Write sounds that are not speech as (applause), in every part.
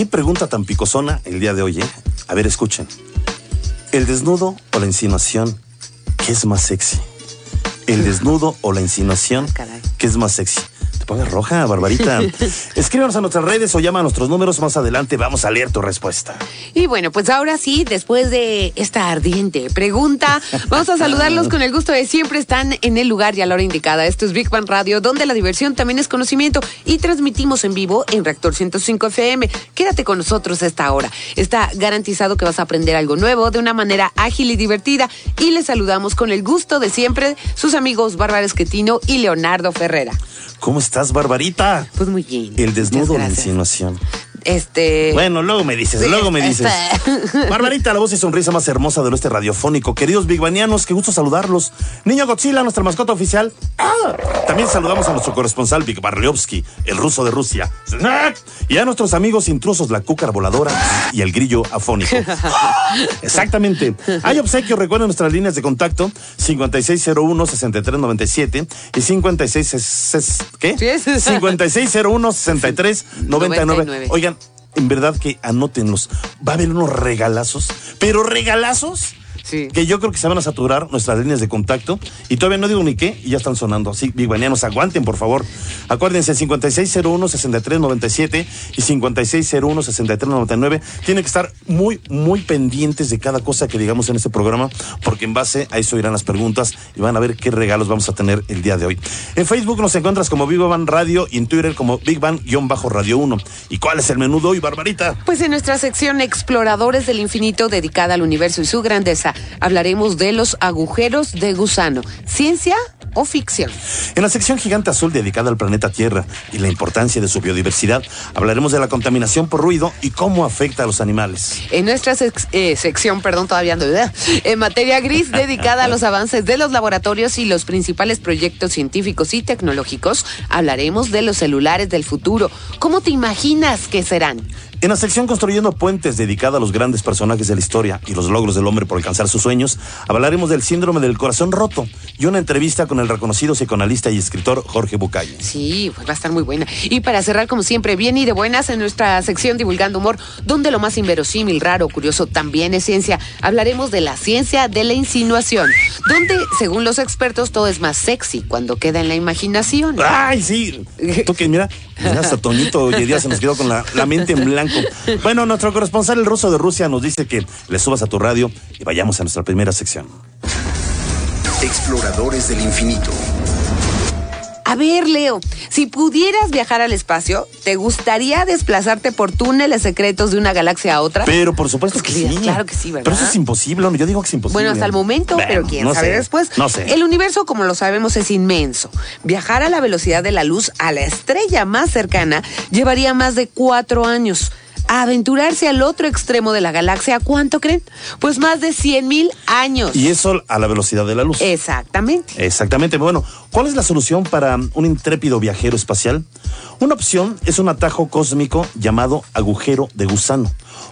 Qué pregunta tan picosona el día de hoy, ¿eh? A ver, escuchen. ¿El desnudo o la insinuación? ¿Qué es más sexy? ¿El desnudo o la insinuación? ¿Qué es más sexy? Pongas roja, Barbarita. (laughs) Escríbanos a nuestras redes o llama a nuestros números. Más adelante vamos a leer tu respuesta. Y bueno, pues ahora sí, después de esta ardiente pregunta, vamos a saludarlos con el gusto de siempre. Están en el lugar y a la hora indicada. Esto es Big Bang Radio, donde la diversión también es conocimiento y transmitimos en vivo en Reactor 105 FM. Quédate con nosotros a esta hora. Está garantizado que vas a aprender algo nuevo de una manera ágil y divertida. Y les saludamos con el gusto de siempre sus amigos Bárbara Esquetino y Leonardo Ferrera. ¿Cómo estás, Barbarita? Pues muy bien. El desnudo la insinuación. Este. Bueno, luego me dices, luego me dices. este. (laughs) Barbarita, la voz y sonrisa más hermosa del oeste radiofónico. Queridos bigbanianos, qué gusto saludarlos. Niño Godzilla, nuestra mascota oficial. ¡Ah! También saludamos a nuestro corresponsal Big Barliovsky, el ruso de Rusia. Y a nuestros amigos intrusos, la cúcara voladora y el grillo afónico. ¡Ah! (laughs) Exactamente. Hay obsequios, recuerden nuestras líneas de contacto 5601-6397 y 56... ¿Qué? Sí, es. 5601-6399. 99. Oigan, en verdad que anótenlos. Va a haber unos regalazos, pero regalazos Sí. que yo creo que se van a saturar nuestras líneas de contacto. Y todavía no digo ni qué, y ya están sonando. Así, biguanianos, aguanten, por favor. Acuérdense, 5601-6397 y 5601-6399. Tienen que estar muy, muy pendientes de cada cosa que digamos en este programa, porque en base a eso irán las preguntas y van a ver qué regalos vamos a tener el día de hoy. En Facebook nos encuentras como Big Bang Radio y en Twitter como Big Bang-Radio 1. ¿Y cuál es el menú de hoy, Barbarita? Pues en nuestra sección Exploradores del Infinito dedicada al universo y su grandeza, hablaremos de los agujeros de gusano. ¿Ciencia o ficción? En la sección Gigante Azul dedicada al planeta Tierra y la importancia de su biodiversidad, hablaremos de la contaminación por ruido y cómo afecta a los animales. En nuestra sec- eh, sección, perdón, todavía ando, ¿verdad? En materia gris, (laughs) dedicada a los avances de los laboratorios y los principales proyectos científicos y tecnológicos, hablaremos de los celulares del futuro. ¿Cómo te imaginas que serán? En la sección Construyendo Puentes, dedicada a los grandes personajes de la historia y los logros del hombre por alcanzar sus sueños, hablaremos del síndrome del corazón roto y una entrevista con el reconocido psicoanalista y escritor Jorge Bucay. Sí, pues va a estar muy buena. Y para cerrar, como siempre, bien y de buenas en nuestra sección Divulgando Humor, donde lo más inverosímil, raro, curioso también es ciencia, hablaremos de la ciencia de la insinuación, donde, según los expertos, todo es más sexy cuando queda en la imaginación. ¡Ay, sí! (laughs) Tú que mira, mira, hasta Toñito hoy día se nos quedó con la, la mente en blanco. Bueno, nuestro corresponsal, el ruso de Rusia, nos dice que le subas a tu radio y vayamos a nuestra primera sección. Exploradores del infinito. A ver, Leo, si pudieras viajar al espacio, ¿te gustaría desplazarte por túneles secretos de una galaxia a otra? Pero por supuesto Pues que claro, sí. claro que sí, ¿verdad? Pero eso es imposible. Yo digo que es imposible. Bueno, hasta el momento, Bueno, pero quién no sabe sé, después. No sé. El universo, como lo sabemos, es inmenso. Viajar a la velocidad de la luz a la estrella más cercana llevaría más de cuatro años. A aventurarse al otro extremo de la galaxia, ¿cuánto creen? Pues más de 100 mil años. Y eso a la velocidad de la luz. Exactamente. Exactamente. Bueno, ¿cuál es la solución para un intrépido viajero espacial? Una opción es un atajo cósmico llamado agujero de gusano.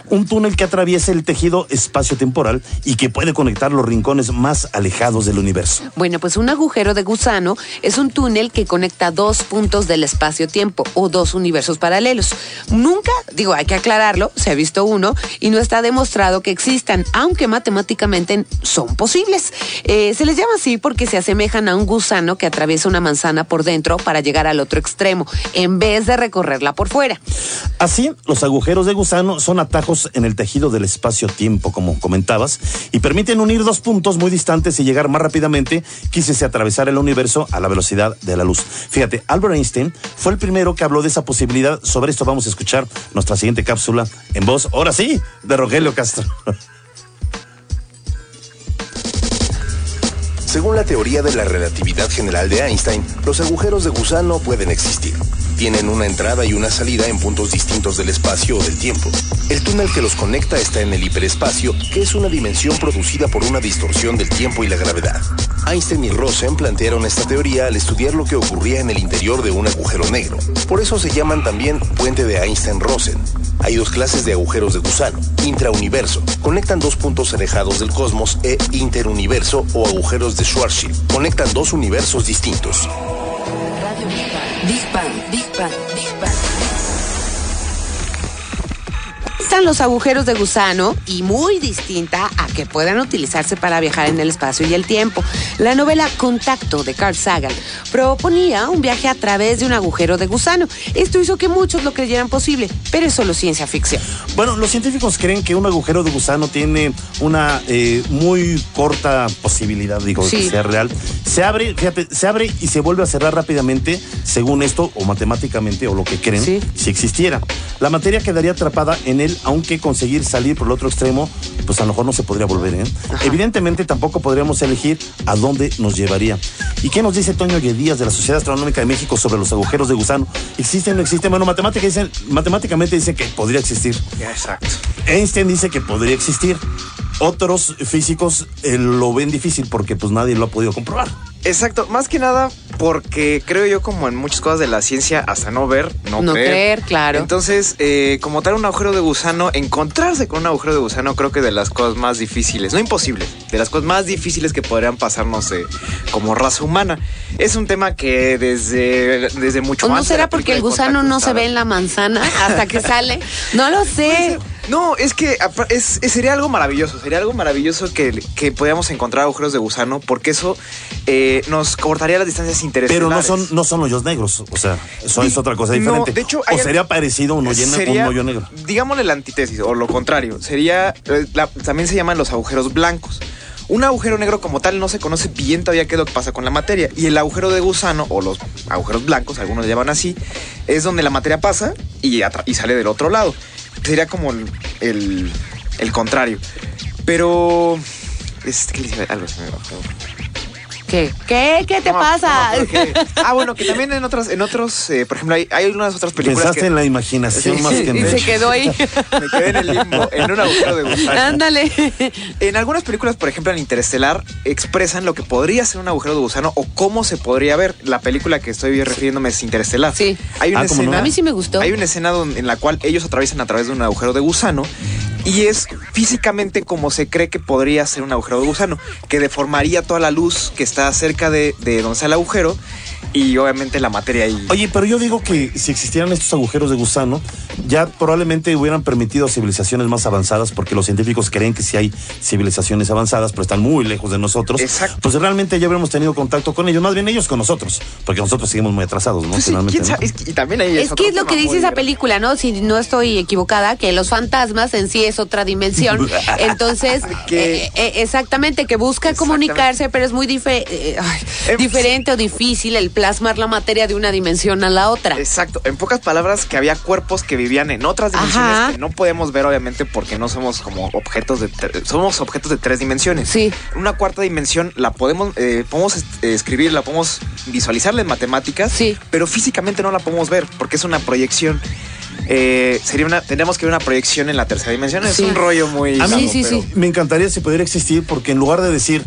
Un túnel que atraviesa el tejido espacio-temporal y que puede conectar los rincones más alejados del universo. Bueno, pues un agujero de gusano es un túnel que conecta dos puntos del espacio-tiempo o dos universos paralelos. Nunca, digo, hay que aclararlo, se ha visto uno y no está demostrado que existan, aunque matemáticamente son posibles. Eh, se les llama así porque se asemejan a un gusano que atraviesa una manzana por dentro para llegar al otro extremo, en vez de recorrerla por fuera. Así, los agujeros de gusano son atajos en el tejido del espacio-tiempo, como comentabas, y permiten unir dos puntos muy distantes y llegar más rápidamente que si se atravesara el universo a la velocidad de la luz. Fíjate, Albert Einstein fue el primero que habló de esa posibilidad. Sobre esto vamos a escuchar nuestra siguiente cápsula en voz, ahora sí, de Rogelio Castro. Según la teoría de la relatividad general de Einstein, los agujeros de gusano pueden existir. Tienen una entrada y una salida en puntos distintos del espacio o del tiempo. El túnel que los conecta está en el hiperespacio, que es una dimensión producida por una distorsión del tiempo y la gravedad. Einstein y Rosen plantearon esta teoría al estudiar lo que ocurría en el interior de un agujero negro. Por eso se llaman también puente de Einstein-Rosen. Hay dos clases de agujeros de gusano. Intrauniverso. Conectan dos puntos alejados del cosmos e interuniverso o agujeros de Schwarzschild. Conectan dos universos distintos. Big Bang, Big Bang, Big Bang. Están los agujeros de gusano y muy distinta a que puedan utilizarse para viajar en el espacio y el tiempo. La novela Contacto de Carl Sagan proponía un viaje a través de un agujero de gusano. Esto hizo que muchos lo creyeran posible, pero es solo ciencia ficción. Bueno, los científicos creen que un agujero de gusano tiene una eh, muy corta posibilidad, digo, de Sí. que sea real. Se abre, fíjate, se abre y se vuelve a cerrar rápidamente, según esto, o matemáticamente, o lo que creen, Sí. si existiera. La materia quedaría atrapada en él, aunque conseguir salir por el otro extremo, pues a lo mejor no se podría volver, ¿eh? Evidentemente tampoco podríamos elegir a dónde nos llevaría. ¿Y qué nos dice Toño Díaz de la Sociedad Astronómica de México sobre los agujeros de gusano? ¿Existen o no existen? Bueno, matemática dicen, matemáticamente dicen que podría existir. Exacto. Einstein dice que podría existir. Otros físicos eh, lo ven difícil porque pues nadie lo ha podido comprobar. Exacto, más que nada porque creo yo como en muchas cosas de la ciencia, hasta no ver, no, No creer. creer, claro. Entonces, eh, como tal un agujero de gusano, encontrarse con un agujero de gusano creo que de las cosas más difíciles, no imposibles, de las cosas más difíciles que podrían pasarnos eh, como raza humana. Es un tema que desde, desde mucho ¿O no antes de será porque el gusano no se ve en la manzana hasta que sale? (laughs) No lo sé. No, es que es, es- sería algo maravilloso, sería algo maravilloso que, que podamos encontrar agujeros de gusano, porque eso eh, nos cortaría las distancias interesantes. Pero no son, no son hoyos negros. O sea, eso es otra cosa no, diferente. de hecho, o sería parecido a un un hoyo negro. Digámosle la antítesis, o lo contrario. Sería. eh, la- también se llaman los agujeros blancos. Un agujero negro como tal no se conoce bien todavía qué es lo que pasa con la materia. Y el agujero de gusano, o los agujeros blancos, algunos le llaman así, es donde la materia pasa y sale del otro lado. Sería como el, el, contrario. Pero. Es que les iba- algo se me bajó. ¿Qué? ¿Qué? ¿Qué te No, pasa? no, pero que- (laughs) ah, bueno, que también en otros, en otros, eh, por ejemplo, hay, hay unas otras películas Pensaste que en la imaginación Sí, más sí, que en y se hecho. quedó ahí. me quedé en el limbo, en un agujero de gusano. Ándale. En algunas películas, por ejemplo, en Interestelar, expresan lo que podría ser un agujero de gusano o cómo se podría ver. La película que estoy refiriéndome es Interestelar. Sí. Hay una Ah, escena. A mí sí me gustó. Hay una escena donde- en la cual ellos atraviesan a través de un agujero de gusano y es físicamente como se cree que podría ser un agujero de gusano, que deformaría toda la luz que está cerca de, de donde está el agujero y obviamente la materia ahí. Oye, pero yo digo que si existieran estos agujeros de gusano, ya probablemente hubieran permitido civilizaciones más avanzadas, porque los científicos creen que sí hay civilizaciones avanzadas, pero están muy lejos de nosotros. Exacto. Pues realmente ya habríamos tenido contacto con ellos, más bien ellos con nosotros, porque nosotros seguimos muy atrasados, ¿no? Pues sí, Finalmente, ¿quién ¿no? sabe? Es que- y también ahí Es que es lo que dice esa película, ¿no? Si no estoy equivocada, que los fantasmas en sí es otra dimensión. (laughs) Entonces, (laughs) Que- eh, eh, exactamente, que busca Exactamente. comunicarse, pero es muy dife- eh, ay, diferente o difícil el plasmar la materia de una dimensión a la otra. Exacto. En pocas palabras, que había cuerpos que vivían en otras dimensiones Ajá. que no podemos ver, obviamente, porque no somos como objetos de somos objetos de tres dimensiones. Sí. Una cuarta dimensión la podemos, eh, podemos eh, escribir, la podemos visualizarla en matemáticas, Sí. pero físicamente no la podemos ver porque es una proyección. Eh, sería una, tendríamos que ver una proyección en la tercera dimensión. Es un rollo muy. A mí largo, Sí, sí, pero- sí. Me encantaría si pudiera existir, porque en lugar de decir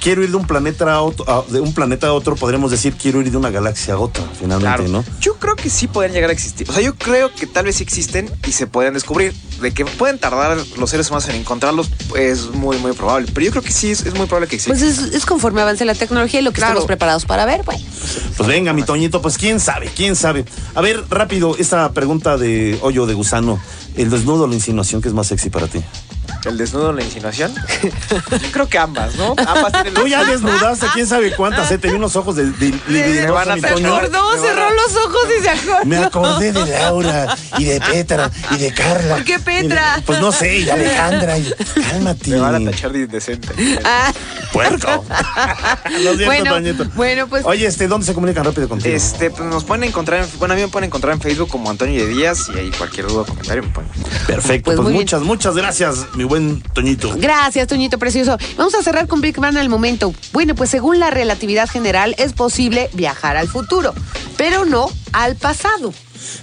quiero ir de un planeta a otro, a- de un planeta a otro, podríamos decir quiero ir de una galaxia a otra, finalmente, Claro. ¿no? Yo creo que sí podrían llegar a existir. O sea, yo creo que tal vez sí existen y se pueden descubrir. De que pueden tardar los seres humanos en encontrarlos es muy, muy probable. Pero yo creo que sí es, es muy probable que exista. Pues es, es conforme avance la tecnología y lo que Claro. estamos preparados para ver, bueno. Pues venga, mi Toñito, pues quién sabe, quién sabe. A ver, rápido, esta pregunta de hoyo de gusano. ¿El desnudo o la insinuación que es más sexy para ti? ¿El desnudo o la insinuación? (laughs) yo creo que ambas, ¿no? Ambas tienen Tú ya desnudaste, quién sabe cuántas, ¿eh? Te vi unos ojos de, de, de- Me van a mi tachar. Toño. Acordó, cerró los ojos y se acordó. Me acordé de Laura y de Petra y de Carla. ¿Por qué Petra? Y de- pues no sé, y Alejandra. Y, cálmate. Me van a tachar de indecente. Ah, Puerco. (laughs) Lo siento, Bueno, Toñito. bueno, pues- Oye, este, ¿dónde se comunican rápido contigo? Este, pues nos pueden encontrar, en, bueno, a mí me pueden encontrar en Facebook como Antonio de Díaz y ahí cualquier duda o comentario me pueden. Perfecto, Pues pues, bien. muchas, muchas gracias, mi buen buen Toñito. Gracias, Toñito Precioso. Vamos a cerrar con Big Bang al momento. Bueno, pues según la relatividad general es posible viajar al futuro, pero no al pasado.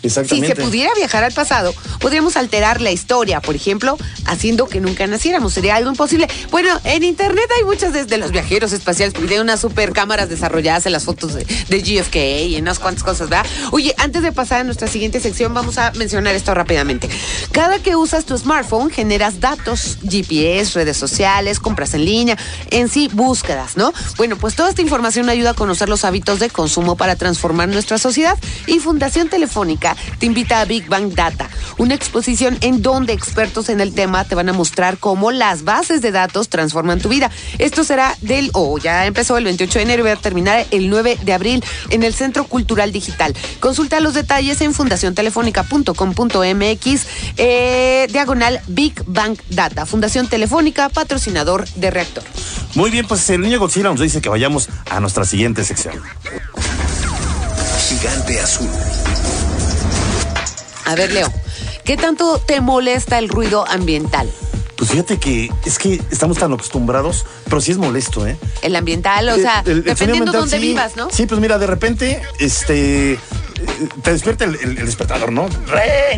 Si se pudiera viajar al pasado, podríamos alterar la historia, por ejemplo, haciendo que nunca naciéramos. Sería algo imposible. Bueno, en internet hay muchas de, de los viajeros espaciales, porque unas super cámaras desarrolladas en las fotos de, de GFK y en unas cuantas cosas, ¿verdad? Oye, antes de pasar a nuestra siguiente sección, vamos a mencionar esto rápidamente. Cada que usas tu smartphone, generas datos, GPS, redes sociales, compras en línea, en sí, búsquedas, ¿no? Bueno, pues toda esta información ayuda a conocer los hábitos de consumo para transformar nuestra sociedad y Fundación Telefónica te invita a Big Bang Data, una exposición en donde expertos en el tema te van a mostrar cómo las bases de datos transforman tu vida. Esto será del, o ya empezó el 28 de enero y va a terminar el 9 de abril en el Centro Cultural Digital. Consulta los detalles en fundaciontelefónica.com.mx, eh, diagonal Big Bang Data. Fundación Telefónica, patrocinador de Reactor. Muy bien, pues el niño Godzilla nos dice que vayamos a nuestra siguiente sección. Gigante azul. A ver, Leo, ¿qué tanto te molesta el ruido ambiental? Pues fíjate que es que estamos tan acostumbrados, pero sí es molesto, ¿eh? El ambiental, o sea, El- el- el dependiendo de dónde sí. vivas, ¿no? Sí, pues mira, de repente, este. Te despierta el, el- el despertador, ¿no?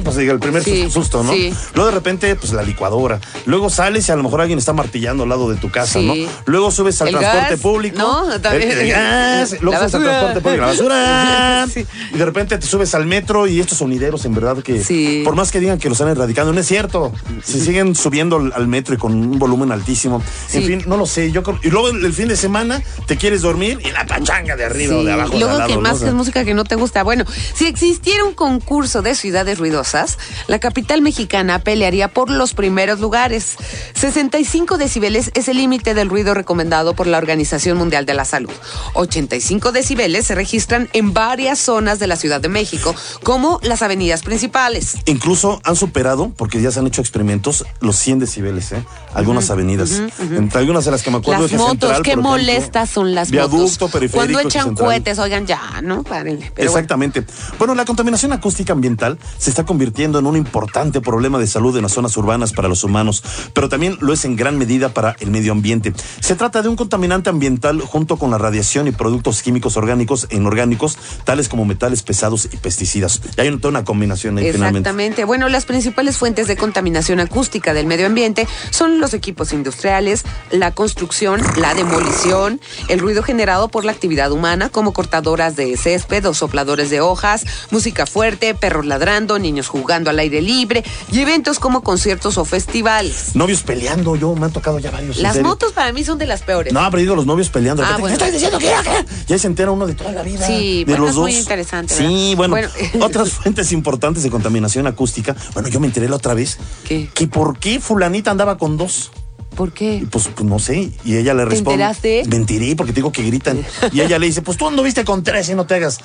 Pues el primer Sí, susto, ¿no? sí. Luego de repente, pues la licuadora. Luego sales y a lo mejor alguien está martillando al lado de tu casa, Sí. ¿no? Luego subes al transporte gas, público. ¿no? También. El, el gas, luego subes al transporte público, la basura. (laughs) Sí. Y de repente te subes al metro y estos sonideros, en verdad, que Sí. por más que digan que los están erradicando, no es cierto. Se siguen subiendo al, metro y con un volumen altísimo. En fin, no lo sé. Yo creo- y luego el, fin de semana te quieres dormir y la pachanga de arriba o de abajo. y luego de al que lado, más ¿no? O sea, es música que no te gusta. Bueno, si existiera un concurso de ciudades ruidosas, la capital mexicana pelearía por los primeros lugares. 65 decibeles es el límite del ruido recomendado por la Organización Mundial de la Salud. 85 decibeles se registran en varias zonas de la Ciudad de México, como las avenidas principales. Incluso han superado, porque ya se han hecho experimentos, los 100 decibeles, ¿eh? Algunas avenidas. Entre algunas de las que me acuerdo Las Eje motos, Central, qué ejemplo, molestas son las Viaducto, motos. Cuando echan cohetes, oigan, ya, ¿no? Párenle. Pero. Exactamente. Bueno. la contaminación acústica ambiental se está convirtiendo en un importante problema de salud en las zonas urbanas para los humanos, pero también lo es en gran medida para el medio ambiente. Se trata de un contaminante ambiental junto con la radiación y productos químicos orgánicos e inorgánicos, tales como metales pesados y pesticidas. Y hay toda una combinación ahí finalmente. Exactamente. Bueno, las principales fuentes de contaminación acústica del medio ambiente son los equipos industriales, la construcción, la demolición, el ruido generado por la actividad humana, como cortadoras de césped o sopladores de hojas, música fuerte, perros ladrando, niños jugando al aire libre y eventos como conciertos o festivales. Novios peleando, yo me han tocado ya varios. Las motos para mí son de las peores. No, pero digo los novios peleando. Ah, bueno. ¿Qué estás diciendo? ¿Qué? ¿Qué? Ya se entera uno de toda la vida. Sí, de bueno, los es dos. muy interesante, Sí, ¿verdad? bueno, Bueno. (laughs) Otras fuentes importantes de contaminación acústica. Bueno, yo me enteré la otra vez. ¿Qué? Que por qué fulanita andaba con dos. Adiós. ¿Por qué? Y pues, pues, no sé. Y ella le ¿Te responde. enteraste? Mentiré porque te digo que gritan. Y ella le dice, pues tú anduviste con tres y no te hagas.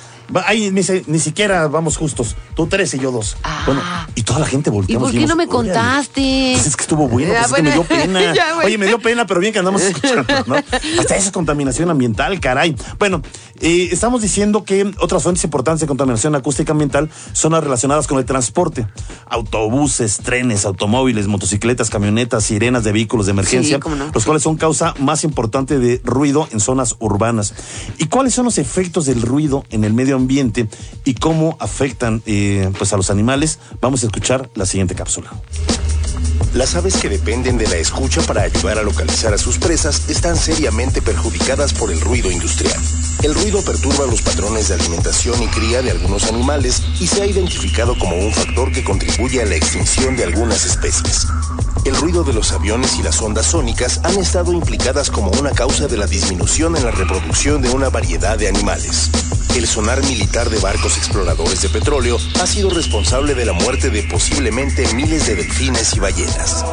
Ahí dice, ni siquiera vamos justos. Tú tres y yo dos. Ah. Bueno, y toda la gente ¿Y volteamos. por qué dijimos, no me contaste? Pues es que estuvo bueno, Ah, pues es que me dio bueno. pena. (laughs) Ya, bueno. Oye, me dio pena, pero bien que andamos (laughs) escuchando, ¿no? Hasta esa contaminación ambiental, caray. Bueno, eh, estamos diciendo que otras fuentes importantes de contaminación acústica ambiental son las relacionadas con el transporte. Autobuses, trenes, automóviles, motocicletas, camionetas, sirenas de vehículos de emergencia, Sí, cómo no. los cuales son causa más importante de ruido en zonas urbanas. ¿Y cuáles son los efectos del ruido en el medio ambiente y cómo afectan eh, pues a los animales? Vamos a escuchar la siguiente cápsula. Las aves que dependen de la escucha para ayudar a localizar a sus presas están seriamente perjudicadas por el ruido industrial. El ruido perturba los patrones de alimentación y cría de algunos animales y se ha identificado como un factor que contribuye a la extinción de algunas especies. El ruido de los aviones y las ondas sónicas han estado implicadas como una causa de la disminución en la reproducción de una variedad de animales. El sonar militar de barcos exploradores de petróleo ha sido responsable de la muerte de posiblemente miles de delfines y ballenas.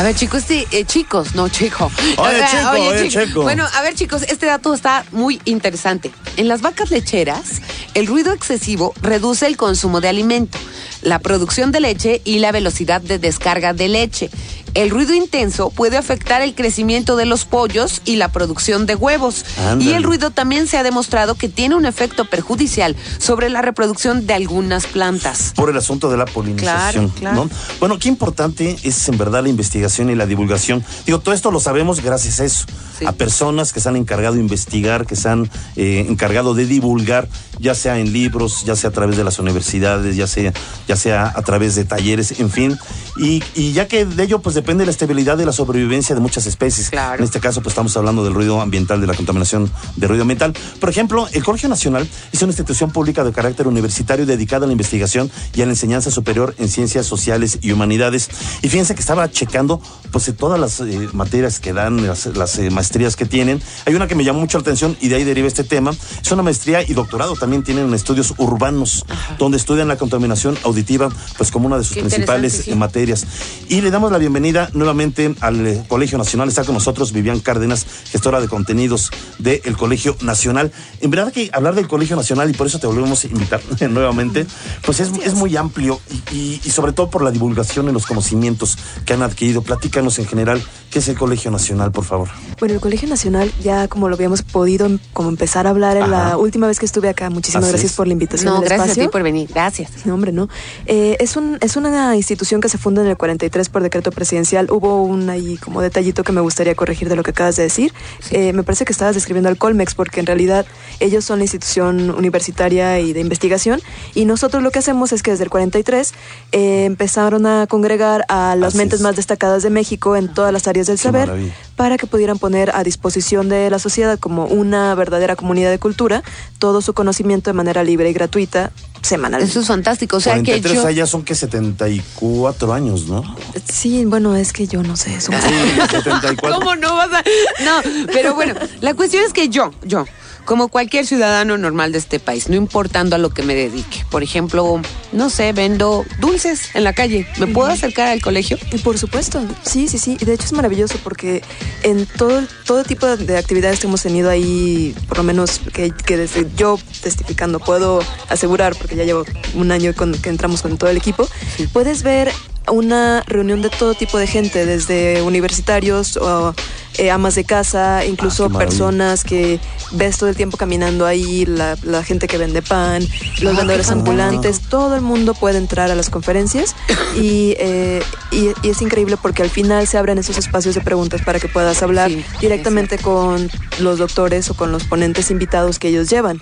A ver, chicos, este, eh, chicos, no, chico. Oye, ver, chico, oye, chico. Bueno, a ver, chicos, este dato está muy interesante. En las vacas lecheras, el ruido excesivo reduce el consumo de alimento, la producción de leche y la velocidad de descarga de leche. El ruido intenso puede afectar el crecimiento de los pollos y la producción de huevos. Y el ruido también se ha demostrado que tiene un efecto perjudicial sobre la reproducción de algunas plantas. por el asunto de la polinización. Claro, claro. ¿no? Bueno, qué importante es en verdad la investigación y la divulgación. Digo, todo esto lo sabemos gracias a eso, Sí. a personas que se han encargado de investigar, que se han eh, encargado de divulgar, ya sea en libros, ya sea a través de las universidades, ya sea, ya sea a través de talleres, en fin. Y, y ya que de ello pues depende la estabilidad de la sobrevivencia de muchas especies. Claro. En este caso pues estamos hablando del ruido ambiental, de la contaminación de ruido ambiental. Por ejemplo, el Colegio Nacional es una institución pública de carácter universitario dedicada a la investigación y a la enseñanza superior en ciencias sociales y humanidades. Y fíjense que estaba checando pues todas las eh, materias que dan, las, las, eh, maestrías que tienen. Hay una que me llamó mucho la atención y de ahí deriva este tema. Es una maestría y doctorado también tienen en estudios urbanos, donde estudian la contaminación auditiva pues como una de sus Qué principales sí. eh, materias. Y le damos la bienvenida nuevamente al eh, Colegio Nacional. Está con nosotros Vivian Cárdenas, gestora de contenidos del Colegio Nacional. En verdad que hablar del Colegio Nacional, y por eso te volvemos a invitar (laughs) nuevamente, pues es, es muy amplio y, y- y sobre todo por la divulgación y los conocimientos que han adquirido. Platícanos en general, ¿qué es el Colegio Nacional, por favor? Bueno, el Colegio Nacional, ya como lo habíamos podido em- como empezar a hablar en Ajá. la última vez que estuve acá, muchísimas Así gracias es. por la invitación No, al gracias a espacio. ti por venir. Gracias. No, hombre, no. Eh, es, un, es una institución que se funda en el 43 por decreto presidencial. Hubo un ahí como detallito que me gustaría corregir de lo que acabas de decir. Eh, me parece que estabas describiendo al Colmex porque en realidad ellos son la institución universitaria y de investigación y nosotros lo que hacemos es que desde el 43 eh, empezaron a congregar a las Así mentes es. más destacadas de México en todas las áreas del Qué saber maravilla. para que pudieran poner a disposición de la sociedad como una verdadera comunidad de cultura todo su conocimiento de manera libre y gratuita semanalmente. Eso es fantástico. O sea que 43 yo. allá son que 74 años, ¿no? Sí, bueno, es que yo no sé eso. Sí, 74. ¿Cómo no vas a.? No, pero bueno, la cuestión es que yo, yo, como cualquier ciudadano normal de este país, no importando a lo que me dedique, por ejemplo, no sé, vendo dulces en la calle, ¿me puedo acercar al colegio? Y Por supuesto, sí, sí, sí. Y de hecho es maravilloso porque en todo, todo tipo de actividades que hemos tenido ahí, por lo menos que, que desde yo testificando puedo asegurar, porque ya llevo un año con, que entramos con todo el equipo, puedes ver una reunión de todo tipo de gente, desde universitarios o eh, amas de casa, incluso Ah, personas que ves todo el tiempo caminando ahí, la, la gente que vende pan, los Ah, vendedores ambulantes, todo el mundo puede entrar a las conferencias. Y, eh, y, y es increíble porque al final se abren esos espacios de preguntas para que puedas hablar Sí, directamente con los doctores o con los ponentes invitados que ellos llevan.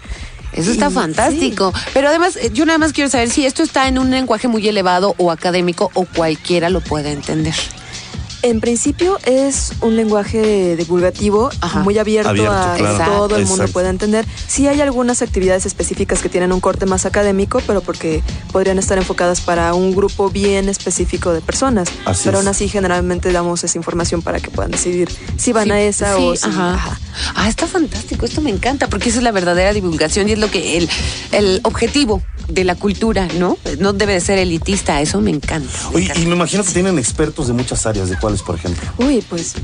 Eso está fantástico. Pero además, eh, yo nada más quiero saber si esto está en un lenguaje muy elevado o académico o cualquiera lo puede entender. En principio es un lenguaje divulgativo Ajá. muy abierto, Abierto, a que todo el mundo Exacto. pueda entender. Sí hay algunas actividades específicas que tienen un corte más académico, pero porque podrían estar enfocadas para un grupo bien específico de personas. Así pero es. aún así generalmente damos esa información para que puedan decidir si van Sí, a esa sí, o si... ajá. ajá. Ah, está fantástico. Esto me encanta porque esa es la verdadera divulgación y es lo que el, el objetivo de la cultura, ¿no? No debe de ser elitista. Eso me encanta. me Oye, encanta. y me imagino que tienen expertos de muchas áreas, ¿de cuáles, por ejemplo? Uy, pues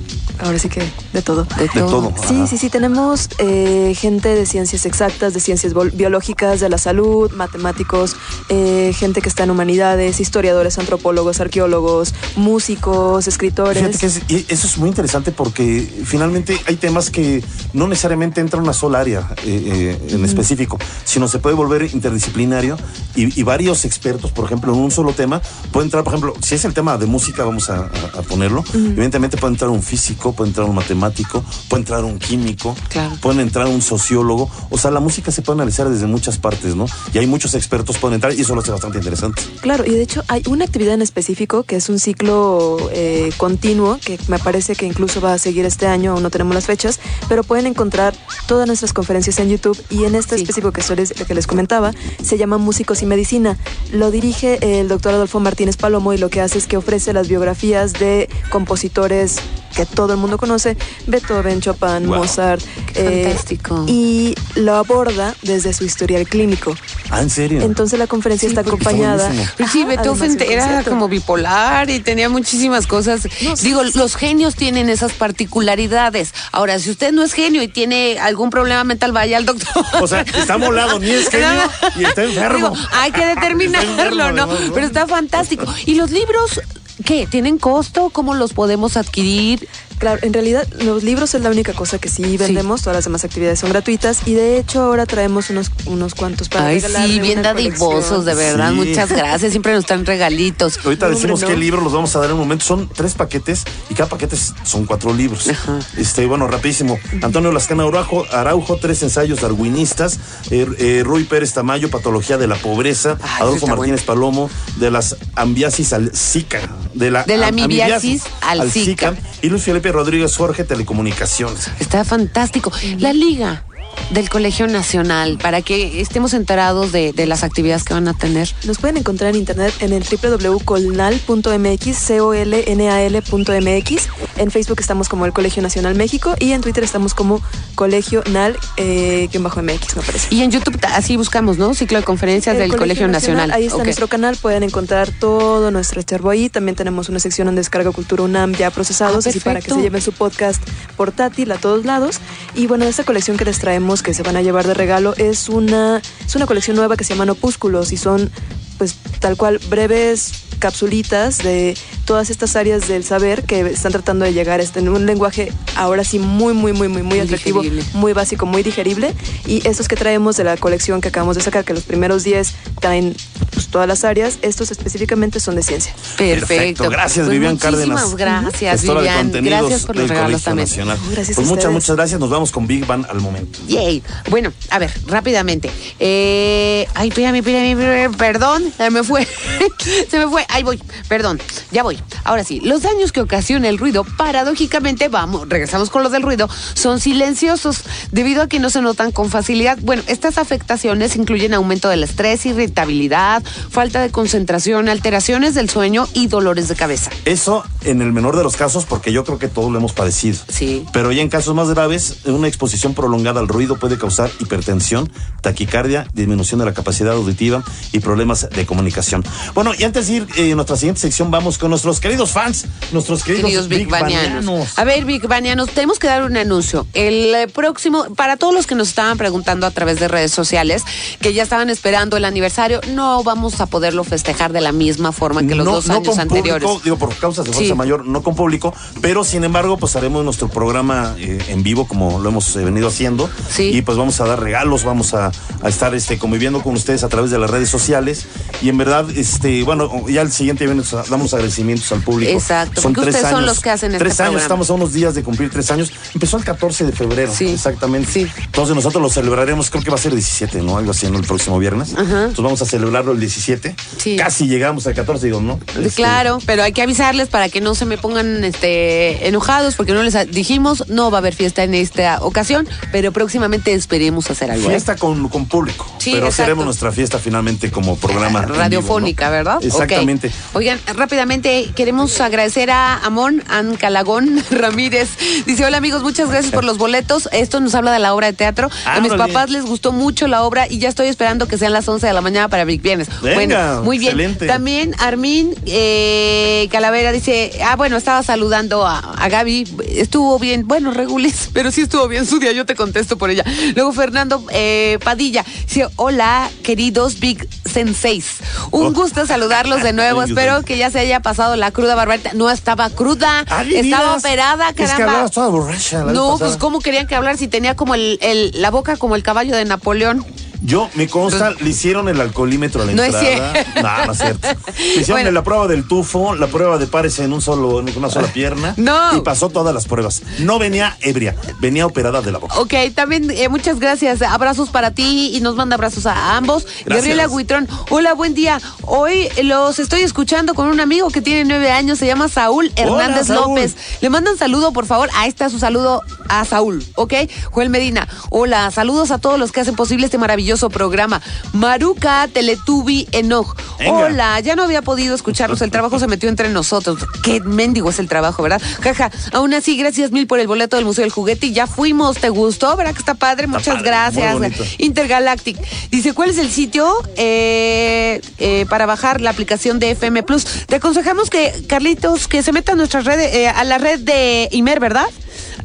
ahora sí que de todo. De De todo. Sí, sí, sí, tenemos eh, gente de ciencias exactas, de ciencias biológicas, de la salud, matemáticos, eh, gente que está en humanidades, historiadores, antropólogos, arqueólogos, músicos, escritores. Fíjate que es- y eso es muy interesante porque finalmente hay temas que no necesariamente entran a una sola área eh, en específico, sino se puede volver interdisciplinario y, y varios expertos, por ejemplo, en un solo tema, puede entrar, por ejemplo, si es el tema de música, vamos a, a- a ponerlo, evidentemente puede entrar un físico, puede entrar un matemático, puede entrar un químico, Claro. puede entrar un sociólogo, o sea, la música se puede analizar desde muchas partes, ¿no? Y hay muchos expertos pueden entrar y eso lo hace bastante interesante. Claro, y de hecho hay una actividad en específico que es un ciclo eh, continuo que me parece que incluso va a seguir este año, aún no tenemos las fechas, pero pueden encontrar todas nuestras conferencias en YouTube y en este Sí. específico que, les, que les comentaba se llama Músicos y Medicina. Lo dirige el doctor Adolfo Martínez Palomo y lo que hace es que ofrece las biografías de compositores que todo el mundo conoce, Beethoven, Chopin, Wow. Mozart. Qué fantástico. Y lo aborda desde su historial clínico. Ah, ¿en serio? Entonces la conferencia Sí, está acompañada. Pues sí, Beethoven era como bipolar y tenía muchísimas cosas. No, Digo, sí. los genios tienen esas particularidades. Ahora, si usted no es genio y tiene algún problema mental, vaya al doctor. O sea, está molado, ni es (laughs) genio y está enfermo. Digo, hay que determinarlo, (laughs) Está enfermo, ¿no? además, ¿no? Pero está fantástico. Y los libros ¿qué? ¿Tienen costo? ¿Cómo los podemos adquirir? Claro, en realidad los libros es la única cosa que sí vendemos, todas las demás actividades son gratuitas y de hecho ahora traemos unos, unos cuantos para Ay, regalar sí, de bien dadivosos, de verdad. Sí. Muchas gracias. Siempre nos traen regalitos. Ahorita Hombre, decimos no. qué libro los vamos a dar en un momento. Son tres paquetes y cada paquete son cuatro libros. Este, bueno, rapidísimo. Antonio Lascana Araujo, Araujo tres ensayos darwinistas. Eh, eh, Rui Pérez Tamayo, Patología de la Pobreza. Ay, Adolfo Martínez Palomo, de las ambiasis al Zika. De la, De la am- amibiasis al Zika. Y Luis Felipe Rodríguez Jorge, Telecomunicaciones. Está fantástico. La liga del Colegio Nacional, para que estemos enterados de, de las actividades que van a tener. Nos pueden encontrar en internet en el www.colnal.mx, c o l n a l.mx. En Facebook estamos como el Colegio Nacional México y en Twitter estamos como Colegio Nal eh, bajo MX, me parece. Y en YouTube así buscamos, ¿no? Ciclo de conferencias El del Colegio, Nacional. Ahí está nuestro canal, pueden encontrar todo nuestro acervo ahí. También tenemos una sección donde descarga cultura UNAM ya procesados, Ah, así para que se lleven su podcast portátil a todos lados. Y bueno, esta colección que les traemos, que se van a llevar de regalo, es una, es una colección nueva que se llama Opúsculos y son pues tal cual breves capsulitas de todas estas áreas del saber que están tratando de llegar este, en un lenguaje ahora sí muy, muy, muy, muy, muy atractivo, digerible. muy básico, muy digerible. Y estos que traemos de la colección que acabamos de sacar, que los primeros 10 traen pues, todas las áreas, estos específicamente son de ciencia. Perfecto. Perfecto. Gracias, Pues Vivian muchísimas Cárdenas. gracias, Gestora de Vivian. contenidos Gracias por los del regalos Colegio también. Nacional. Gracias a Pues muchas, muchas gracias. Nos vamos con Big Bang al momento. Yay. Bueno, a ver, rápidamente. Eh, ay, espérame, espérame, perdón, se me fue. (laughs) se me fue. Ahí voy. Perdón, ya voy. Ahora sí, los daños que ocasiona el ruido, paradójicamente, vamos, regresamos con lo del ruido, son silenciosos debido a que no se notan con facilidad. Bueno, estas afectaciones incluyen aumento del estrés, irritabilidad, falta de concentración, alteraciones del sueño y dolores de cabeza. Eso en el menor de los casos, porque yo creo que todos lo hemos padecido. Sí. Pero ya en casos más graves, una exposición prolongada al ruido puede causar hipertensión, taquicardia, disminución de la capacidad auditiva y problemas de comunicación. Bueno, y antes de ir eh, a nuestra siguiente sección, vamos con nuestros queridos fans, nuestros queridos, Queridos Big Big Banianos. Banianos. A ver, Big Banianos, tenemos que dar un anuncio. El eh, próximo, para todos los que nos estaban preguntando a través de redes sociales, que ya estaban esperando el aniversario, no vamos a poderlo festejar de la misma forma que los dos años con anteriores. Público, digo, por causas de fuerza Sí. mayor, no con público, pero sin embargo, pues haremos nuestro programa eh, en vivo como lo hemos venido haciendo. Sí. Y pues vamos a dar regalos, vamos a, a estar este, conviviendo con ustedes a través de las redes sociales. Y en verdad, este, bueno, ya el siguiente viernes damos agradecimientos al público. Exacto, porque ustedes son los que hacen este Tres años, programa. estamos a unos días de cumplir tres años. Empezó el 14 de febrero, Sí. exactamente. Sí. Entonces nosotros lo celebraremos, creo que va a ser el 17, ¿no? Algo así, ¿no? El próximo viernes. Entonces vamos a celebrarlo el 17. Sí. Casi llegamos al 14, digo, ¿no? Este, Claro, pero hay que avisarles para que no se me pongan este, enojados, porque no les dijimos, no va a haber fiesta en esta ocasión, pero próximamente esperemos hacer algo. ¿eh? Fiesta con, con público. Sí, pero exacto. haremos nuestra fiesta finalmente como programa. Vivo, radiofónica, ¿no? ¿verdad? Exactamente. Oigan, rápidamente queremos agradecer a Amón Ancalagón (laughs) Ramírez. Dice, hola amigos, muchas gracias por los boletos. Esto nos habla de la obra de teatro. a mis papás les gustó mucho la obra y ya estoy esperando que sean las 11 de la mañana para Big Viernes. Venga, bueno, muy bien. excelente. También Armin eh, Calavera dice, ah, bueno, estaba saludando a, a Gaby. Estuvo bien, bueno, regulis, (laughs) pero sí estuvo bien su día, yo te contesto por ella. Luego Fernando eh, Padilla dice, hola, queridos Big Senseis. Un Oh. gusto saludarlos de nuevo. Espero que ya se haya pasado la cruda barbarita. No estaba cruda, Ah, ¿de estaba operada, Es que caramba. hablabas toda borracha no, pues cómo querían que hablar si tenía como el, el- la boca como el caballo de Napoleón. Yo, me consta, le hicieron el alcoholímetro a la No es entrada. cierto. No, no es cierto. Le hicieron Bueno. la prueba del tufo, la prueba de pares en un solo, en una sola pierna. (laughs) No. Y pasó todas las pruebas. No venía ebria, venía operada de la boca. Ok, también eh, muchas gracias. Abrazos para ti y nos manda abrazos a ambos. Gabriela Huitrón, hola, buen día. Hoy los estoy escuchando con un amigo que tiene nueve años, se llama Saúl Hernández Saúl. López. Le mandan saludo, por favor. Ahí está su saludo a Saúl, ¿ok? Joel Medina, hola, saludos a todos los que hacen posible este maravilloso programa. Maruca Teletubi Enoch, Venga. hola, ya no había podido escucharlos, el trabajo se metió entre nosotros. Qué mendigo es el trabajo, ¿verdad? Jaja, aún así, gracias mil por el boleto del Museo del Juguete y ya fuimos, ¿te gustó? ¿Verdad que está padre? Muchas padre, gracias. Intergalactic. Dice, ¿cuál es el sitio eh, eh, para bajar la aplicación de FM Plus? Te aconsejamos que, Carlitos, que se meta a nuestra red, eh, a la red de Imer, ¿verdad?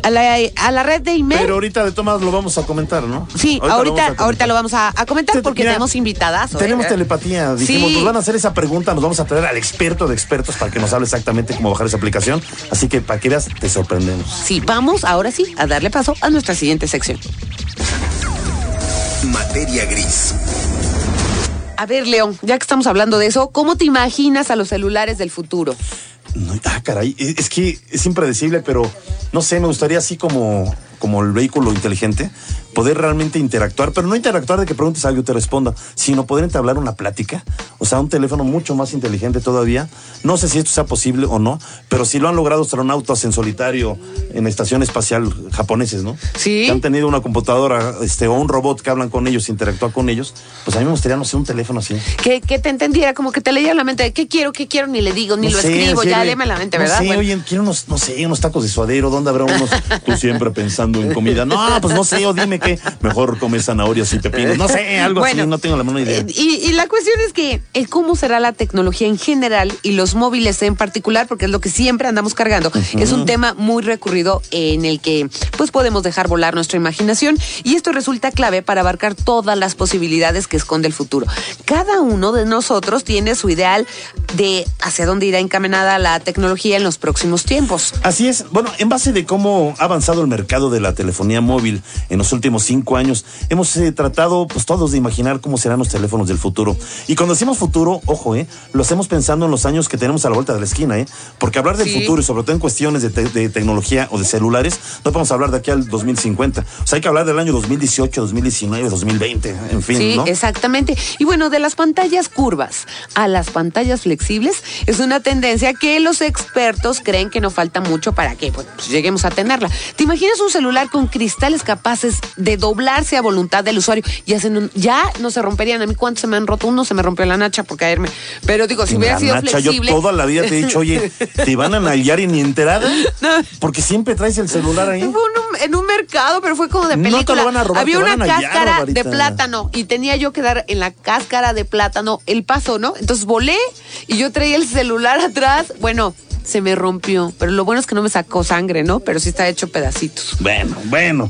A la, a la red de email. Pero ahorita de todas lo vamos a comentar, ¿no? Sí, ahorita, lo ahorita, vamos a comentar. lo vamos a, a comentar Te- porque mira, tenemos invitadas. Tenemos telepatía. Dijimos, Sí. nos van a hacer esa pregunta, nos vamos a traer al experto de expertos para que nos hable exactamente cómo bajar esa aplicación. Así que para que veas, te sorprendemos. Sí, vamos ahora sí a darle paso a nuestra siguiente sección. Materia gris. A ver, León, ya que estamos hablando de eso, ¿cómo te imaginas a los celulares del futuro? No, ah, caray, es que es impredecible, pero no sé, me gustaría así como, como el vehículo inteligente, poder realmente interactuar, pero no interactuar de que preguntes algo y te responda, sino poder entablar una plática, o sea, un teléfono mucho más inteligente todavía. No sé si esto sea posible o no, pero si lo han logrado astronautas en solitario en la estación espacial japoneses, ¿no? Sí. Que han tenido una computadora este, o un robot que hablan con ellos, interactúa con ellos, pues a mí me gustaría, no sé, un teléfono así. Que, que te entendiera, como que te leía la mente de qué quiero, qué quiero, ni le digo, ni No lo sé, escribo, ya decirle, léeme la mente, no ¿verdad? sé, Bueno. oye, quiero unos, no sé, unos tacos de suadero, ¿dónde habrá unos? (laughs) Tú siempre pensando en comida. No, pues no sé, o dime que mejor comer zanahorias y pepinos. No sé, algo Bueno, así, no tengo la menor idea. eh, Y, y la cuestión es que cómo será la tecnología en general y los móviles en particular, porque es lo que siempre andamos cargando. Es un tema muy recurrido en el que pues podemos dejar volar nuestra imaginación y esto resulta clave para abarcar todas las posibilidades que esconde el futuro. Cada uno de nosotros tiene su ideal de hacia dónde irá encaminada la tecnología en los próximos tiempos. Así es. Bueno, en base de cómo ha avanzado el mercado de la telefonía móvil en los últimos cinco años, hemos eh, tratado, pues todos, de imaginar cómo serán los teléfonos del futuro. Y cuando decimos futuro, ojo, eh, lo hacemos pensando en los años que tenemos a la vuelta de la esquina, eh, porque hablar del Sí. futuro y sobre todo en cuestiones de, te- de tecnología o de celulares, no podemos hablar de aquí al 2050. O sea, hay que hablar del año 2018, 2019, 2020, en fin, Sí, ¿no? exactamente. Y bueno, de las pantallas curvas a las pantallas flexibles es una tendencia que los expertos creen que no falta mucho para que pues, lleguemos a tenerla. ¿Te imaginas un celular con cristales capaces de doblarse a voluntad del usuario y hacen un- ya no se romperían? A mí cuántos se me han roto uno se me rompió la nacha por caerme. Pero digo, si hubiera sido nacha, flexible. Yo toda la vida te he dicho, oye, te van a (laughs) nalguear y ni enterada. Porque siempre traes el celular ahí. Fue un- en un mercado, pero fue como de No te lo película. van a robar, Había una hallar, cáscara de plátano y tenía yo que dar en la cáscara de plátano el paso, ¿no? Entonces volé y yo traía el celular atrás. Bueno, se me rompió, pero lo bueno es que no me sacó sangre, ¿no? Pero sí está hecho pedacitos. Bueno, bueno.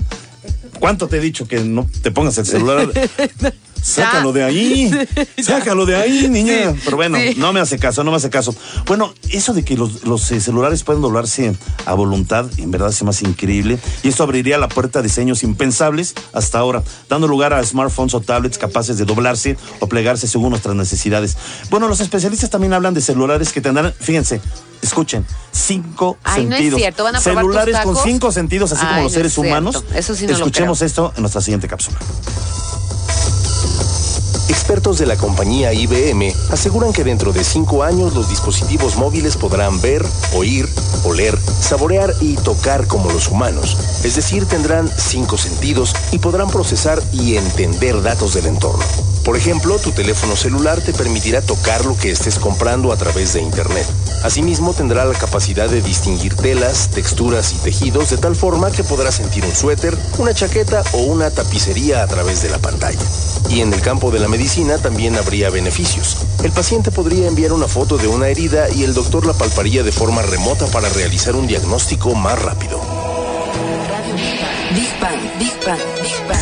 ¿Cuánto te he dicho que no te pongas el celular? (laughs) Sácalo de ahí. (laughs) Sácalo de ahí, niña. Sí, Pero bueno, sí. no me hace caso, no me hace caso. Bueno, eso de que los, los, eh, celulares pueden doblarse a voluntad, en verdad se me hace increíble. Y esto abriría la puerta a diseños impensables hasta ahora, dando lugar a smartphones o tablets capaces de doblarse o plegarse según nuestras necesidades. Bueno, los especialistas también hablan de celulares que tendrán, fíjense, escuchen, cinco Ay, no es sentidos. cierto, ¿van a celulares con cinco sentidos, así Ay, como los no seres humanos. Eso sí no lo Escuchemos esto en nuestra siguiente cápsula. Expertos de la compañía IBM aseguran que dentro de cinco años los dispositivos móviles podrán ver, oír, oler, saborear y tocar como los humanos. Es decir, tendrán cinco sentidos y podrán procesar y entender datos del entorno. Por ejemplo, tu teléfono celular te permitirá tocar lo que estés comprando a través de Internet. Asimismo, tendrá la capacidad de distinguir telas, texturas y tejidos de tal forma que podrás sentir un suéter, una chaqueta o una tapicería a través de la pantalla. Y en el campo de la medicina también habría beneficios. El paciente podría enviar una foto de una herida y el doctor la palparía de forma remota para realizar un diagnóstico más rápido. Big Bang, Big Bang, Big Bang.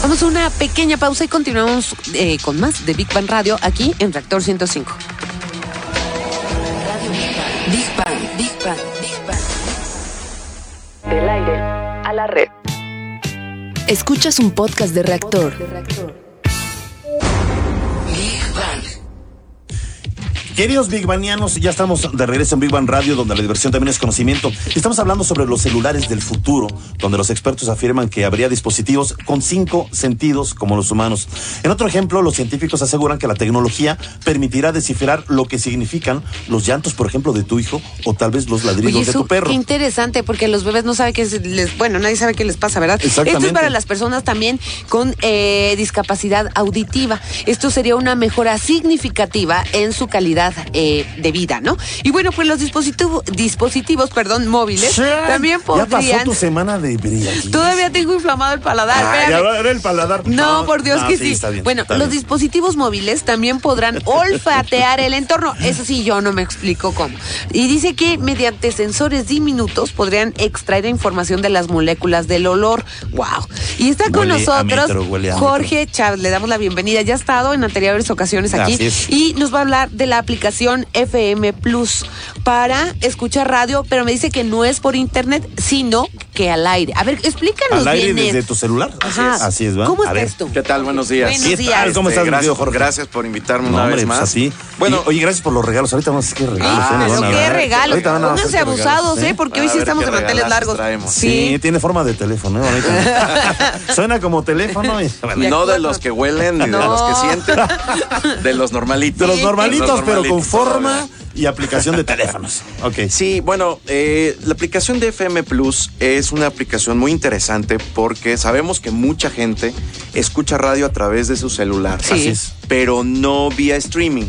Vamos a una pequeña pausa y continuamos eh, con más de Big Bang Radio aquí en Reactor 105. Big Bang, Big Bang, Big Bang. Del aire a la red. Escuchas un podcast de reactor. Queridos Big Banianos, ya estamos de regreso en Big Bang Radio, donde la diversión también es conocimiento. Estamos hablando sobre los celulares del futuro, donde los expertos afirman que habría dispositivos con cinco sentidos como los humanos. En otro ejemplo, los científicos aseguran que la tecnología permitirá descifrar lo que significan los llantos, por ejemplo, de tu hijo o tal vez los ladridos Oye, de tu perro. qué interesante, porque los bebés no saben qué es- les, bueno, nadie sabe qué les pasa, ¿verdad? Exactamente. Esto es para las personas también con eh, discapacidad auditiva. Esto sería una mejora significativa en su calidad calidad eh, de vida, ¿no? Y bueno, pues los dispositivos, dispositivos, perdón, móviles también Ya pasó podrían. tu semana de brillantes. Todavía tengo inflamado el paladar. Ah, ya era el paladar. No, por Dios no, que sí. está bien, bueno, está los bien. dispositivos móviles también podrán (laughs) olfatear el entorno. Eso sí, yo no me explico cómo. Y dice que mediante sensores diminutos podrían extraer información de las moléculas del olor. Wow. Y está con Huele nosotros metro, Jorge Chávez. Le damos la bienvenida. Ya ha estado en anteriores ocasiones aquí. Y nos va a hablar de la aplicación FM Plus para escuchar radio, pero me dice que no es por internet, sino que al aire. A ver, explícanos Al aire bien desde esto. tu celular. Ajá. Así es, ¿va? ¿Cómo A ver. esto? ¿Qué tal? Buenos días. Buenos ¿Qué días. tal? ¿Cómo estás, gracias, Jorge? gracias por invitarme No, una hombre, vez pues más. a ti. Bueno, Y, oye, gracias por los regalos. Ahorita vamos a hacer regalos. Ah, ¿eh? Pero qué regalos. Ahorita van a Pónganse abusados, ¿eh? Porque A hoy sí estamos de manteles largos. traemos. Sí, tiene forma de teléfono, ¿eh? (laughs) Suena como teléfono. no de los que huelen ni de los que sienten, de los normalitos. De los normalitos, pero con forma. Y aplicación de (laughs) teléfonos. Ok. Sí, bueno, eh, la aplicación de FM Plus es una aplicación muy interesante porque sabemos que mucha gente escucha radio a través de su celular. Sí. Así es. Pero no vía streaming,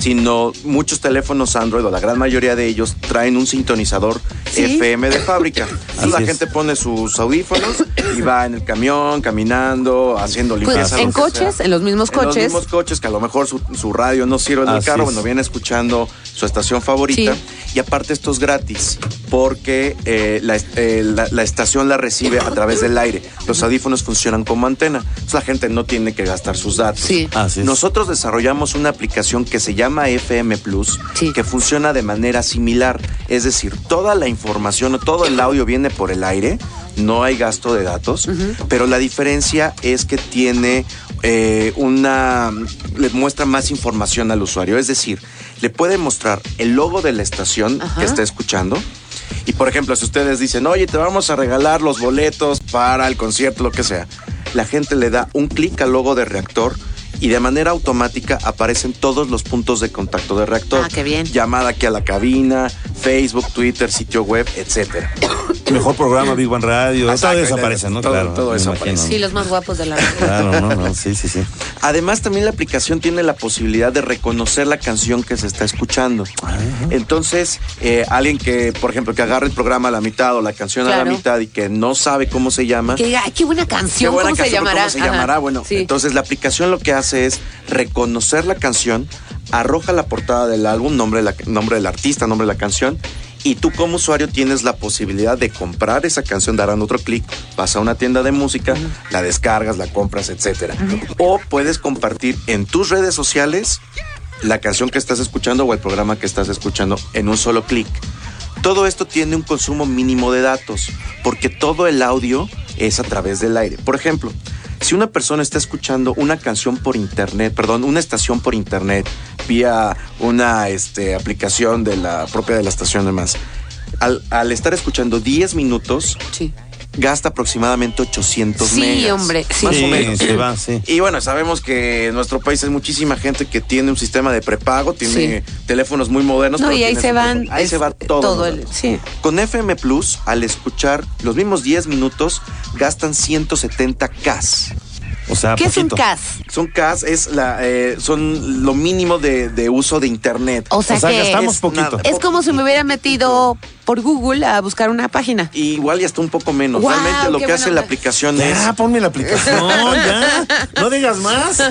sino muchos teléfonos Android o la gran mayoría de ellos traen un sintonizador Sí. FM de fábrica. (coughs) Entonces Así la es. gente pone sus audífonos y va en el camión, caminando, haciendo Pues, limpieza. en coches, sea. en los mismos En los coches. mismos coches que a lo mejor su, su radio no sirve en el Así carro, es. bueno, viene escuchando su estación favorita. Sí. Y aparte esto es gratis porque eh, la, eh, la- la estación la recibe a través del aire. Los audífonos funcionan como antena. Entonces la gente no tiene que gastar sus datos. Sí. Así es. Nosotros desarrollamos una aplicación que se llama FM Plus, Sí. que funciona de manera similar. Es decir, toda la información o todo el audio viene por el aire, no hay gasto de datos, pero la diferencia es que tiene eh, una. le muestra más información al usuario. Es decir, le puede mostrar el logo de la estación Ajá. que está escuchando. Y por ejemplo, si ustedes dicen, oye, te vamos a regalar los boletos para el concierto, lo que sea, la gente le da un clic al logo de reactor y de manera automática aparecen todos los puntos de contacto de reactor. Ah, qué bien. Llamada aquí a la cabina, Facebook, Twitter, sitio web, etcétera. (coughs) Mejor programa Big One Radio. Exacto, todo eso aparece, ¿no? todo- claro. todo me eso imagino. aparece. Sí, los más guapos de la Claro, no, no, sí, sí, sí. Además, también la aplicación tiene la posibilidad de reconocer la canción que se está escuchando. Entonces, eh, alguien que, por ejemplo, que agarre el programa a la mitad o la canción a la mitad y que no sabe cómo se llama, Que diga, ay, qué buena Qué canción, buena ¿cómo se canción, llamará? ¿Cómo se Ajá. llamará? Bueno, Sí. entonces la aplicación lo que hace es reconocer la canción, arroja la portada del álbum, nombre, de la, nombre del artista, nombre de la canción, y tú como usuario tienes la posibilidad de comprar esa canción, darán otro clic, vas a una tienda de música, la descargas, la compras, etcétera. O puedes compartir en tus redes sociales la canción que estás escuchando o el programa que estás escuchando en un solo clic. Todo esto tiene un consumo mínimo de datos, porque todo el audio es a través del aire. Por ejemplo, si una persona está escuchando una canción por internet, perdón, una estación por internet, vía una este, aplicación de la propia de la estación además, al, al estar escuchando 10 minutos, Sí. Gasta aproximadamente 800 Sí, megas. hombre, sí. Más Sí, o menos. se va, sí. Y bueno, sabemos que en nuestro país hay muchísima gente que tiene un sistema de prepago, tiene teléfonos muy modernos. No, pero y ahí se van. Ahí es- se va todo. Todo el. Sí. Con FM Plus, al escuchar los mismos 10 minutos, gastan 170 Ks. O sea, ¿Qué es un poquito. CAS? Son Ks, es la, eh, son lo mínimo de, de uso de internet. O sea, O sea, que gastamos es poquito. nada. es como si me hubiera metido por Google a buscar una página. Igual y hasta un poco menos. Realmente lo que hace la aplicación es... Ya, ponme la aplicación, (laughs) ya. No digas más.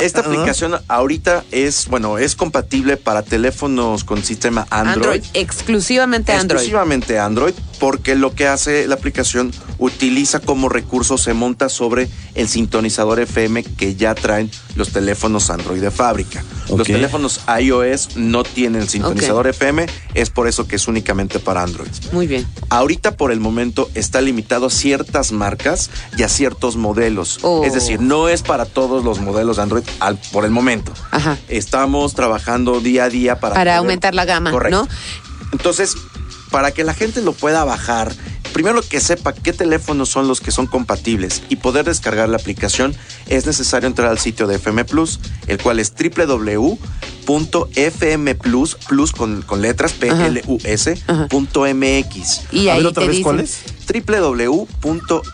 Esta aplicación ahorita es, bueno, es compatible para teléfonos con sistema Android, exclusivamente Android. Exclusivamente Android, porque lo que hace la aplicación utiliza como recurso, se monta sobre el sintonizador FM que ya traen los teléfonos Android de fábrica. Los teléfonos iOS no tienen sintonizador FM, es por eso que es únicamente para Android. Muy bien. Ahorita por el momento está limitado a ciertas marcas y a ciertos modelos. Oh. Es decir, no es para todos los modelos de Android al- por el momento. Ajá. Estamos trabajando día a día para... Para poder- aumentar la gama, Correcto. ¿no? Entonces, para que la gente lo pueda bajar, primero que sepa qué teléfonos son los que son compatibles y poder descargar la aplicación, es necesario entrar al sitio de FM Plus, el cual es www.fmplus, plus con, con letras, P-L-U-S, Ajá. punto MX. Y A ahí ver otra te vez, dicen- ¿cuál es?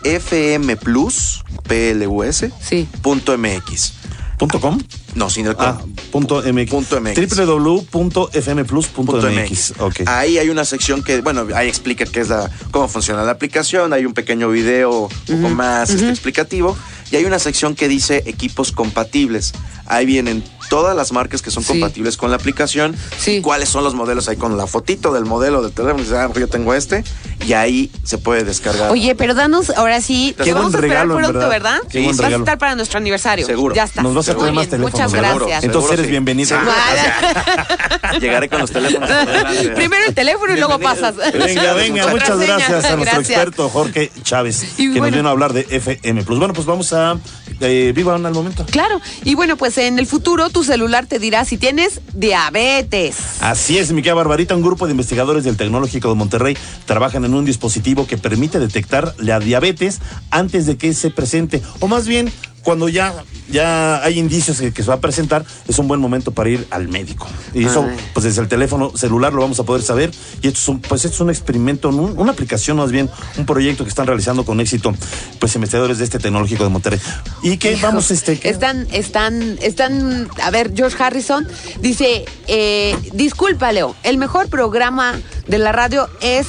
www.fmplus, P-L-U-S, Sí. punto MX. ¿Punto com? No, sin el. Ah, punto MX. Punto MX. www.fmplus.mx. Ok. Ahí hay una sección que, bueno, ahí explica qué es la, cómo funciona la aplicación, hay un pequeño video un poco más este, explicativo y hay una sección que dice equipos compatibles. Ahí vienen todas las marcas que son Sí. compatibles con la aplicación Sí. cuáles son los modelos ahí con la fotito del modelo del teléfono. Dice, ah, yo tengo este y ahí se puede descargar. Oye, pero danos ahora sí. Te vamos a esperar regalo, pronto, verdad. ¿verdad? Buen Vas a estar para nuestro aniversario. Seguro. Ya está. Nos vas a traer más teléfonos. Muchas Seguro. gracias. Entonces Seguro eres sí. bienvenido. Seguro. Vale. (laughs) Llegaré con los teléfonos. (laughs) Primero el teléfono y luego pasas. Venga, venga, muchas gracias a nuestro Gracias. experto Jorge Chávez, Y que bueno. nos vino a hablar de FM Plus. Bueno, pues vamos a eh, Vivan al momento. Claro. Y bueno, pues en el futuro tu celular te dirá si tienes diabetes. Así es, mi querida Barbarita, un grupo de investigadores del Tecnológico de Monterrey trabajan en un dispositivo que permite detectar la diabetes antes de que se presente, o más bien cuando ya, ya hay indicios que se va a presentar, es un buen momento para ir al médico. Y eso, Ay. pues desde el teléfono celular lo vamos a poder saber. Y esto es un, pues esto es un experimento, un- una aplicación más bien, un proyecto que están realizando con éxito, pues investigadores de este Tecnológico de Monterrey. Y que Hijo, vamos, este, Están, están, están, a ver, George Harrison dice, eh, disculpa Leo, el mejor programa de la radio es...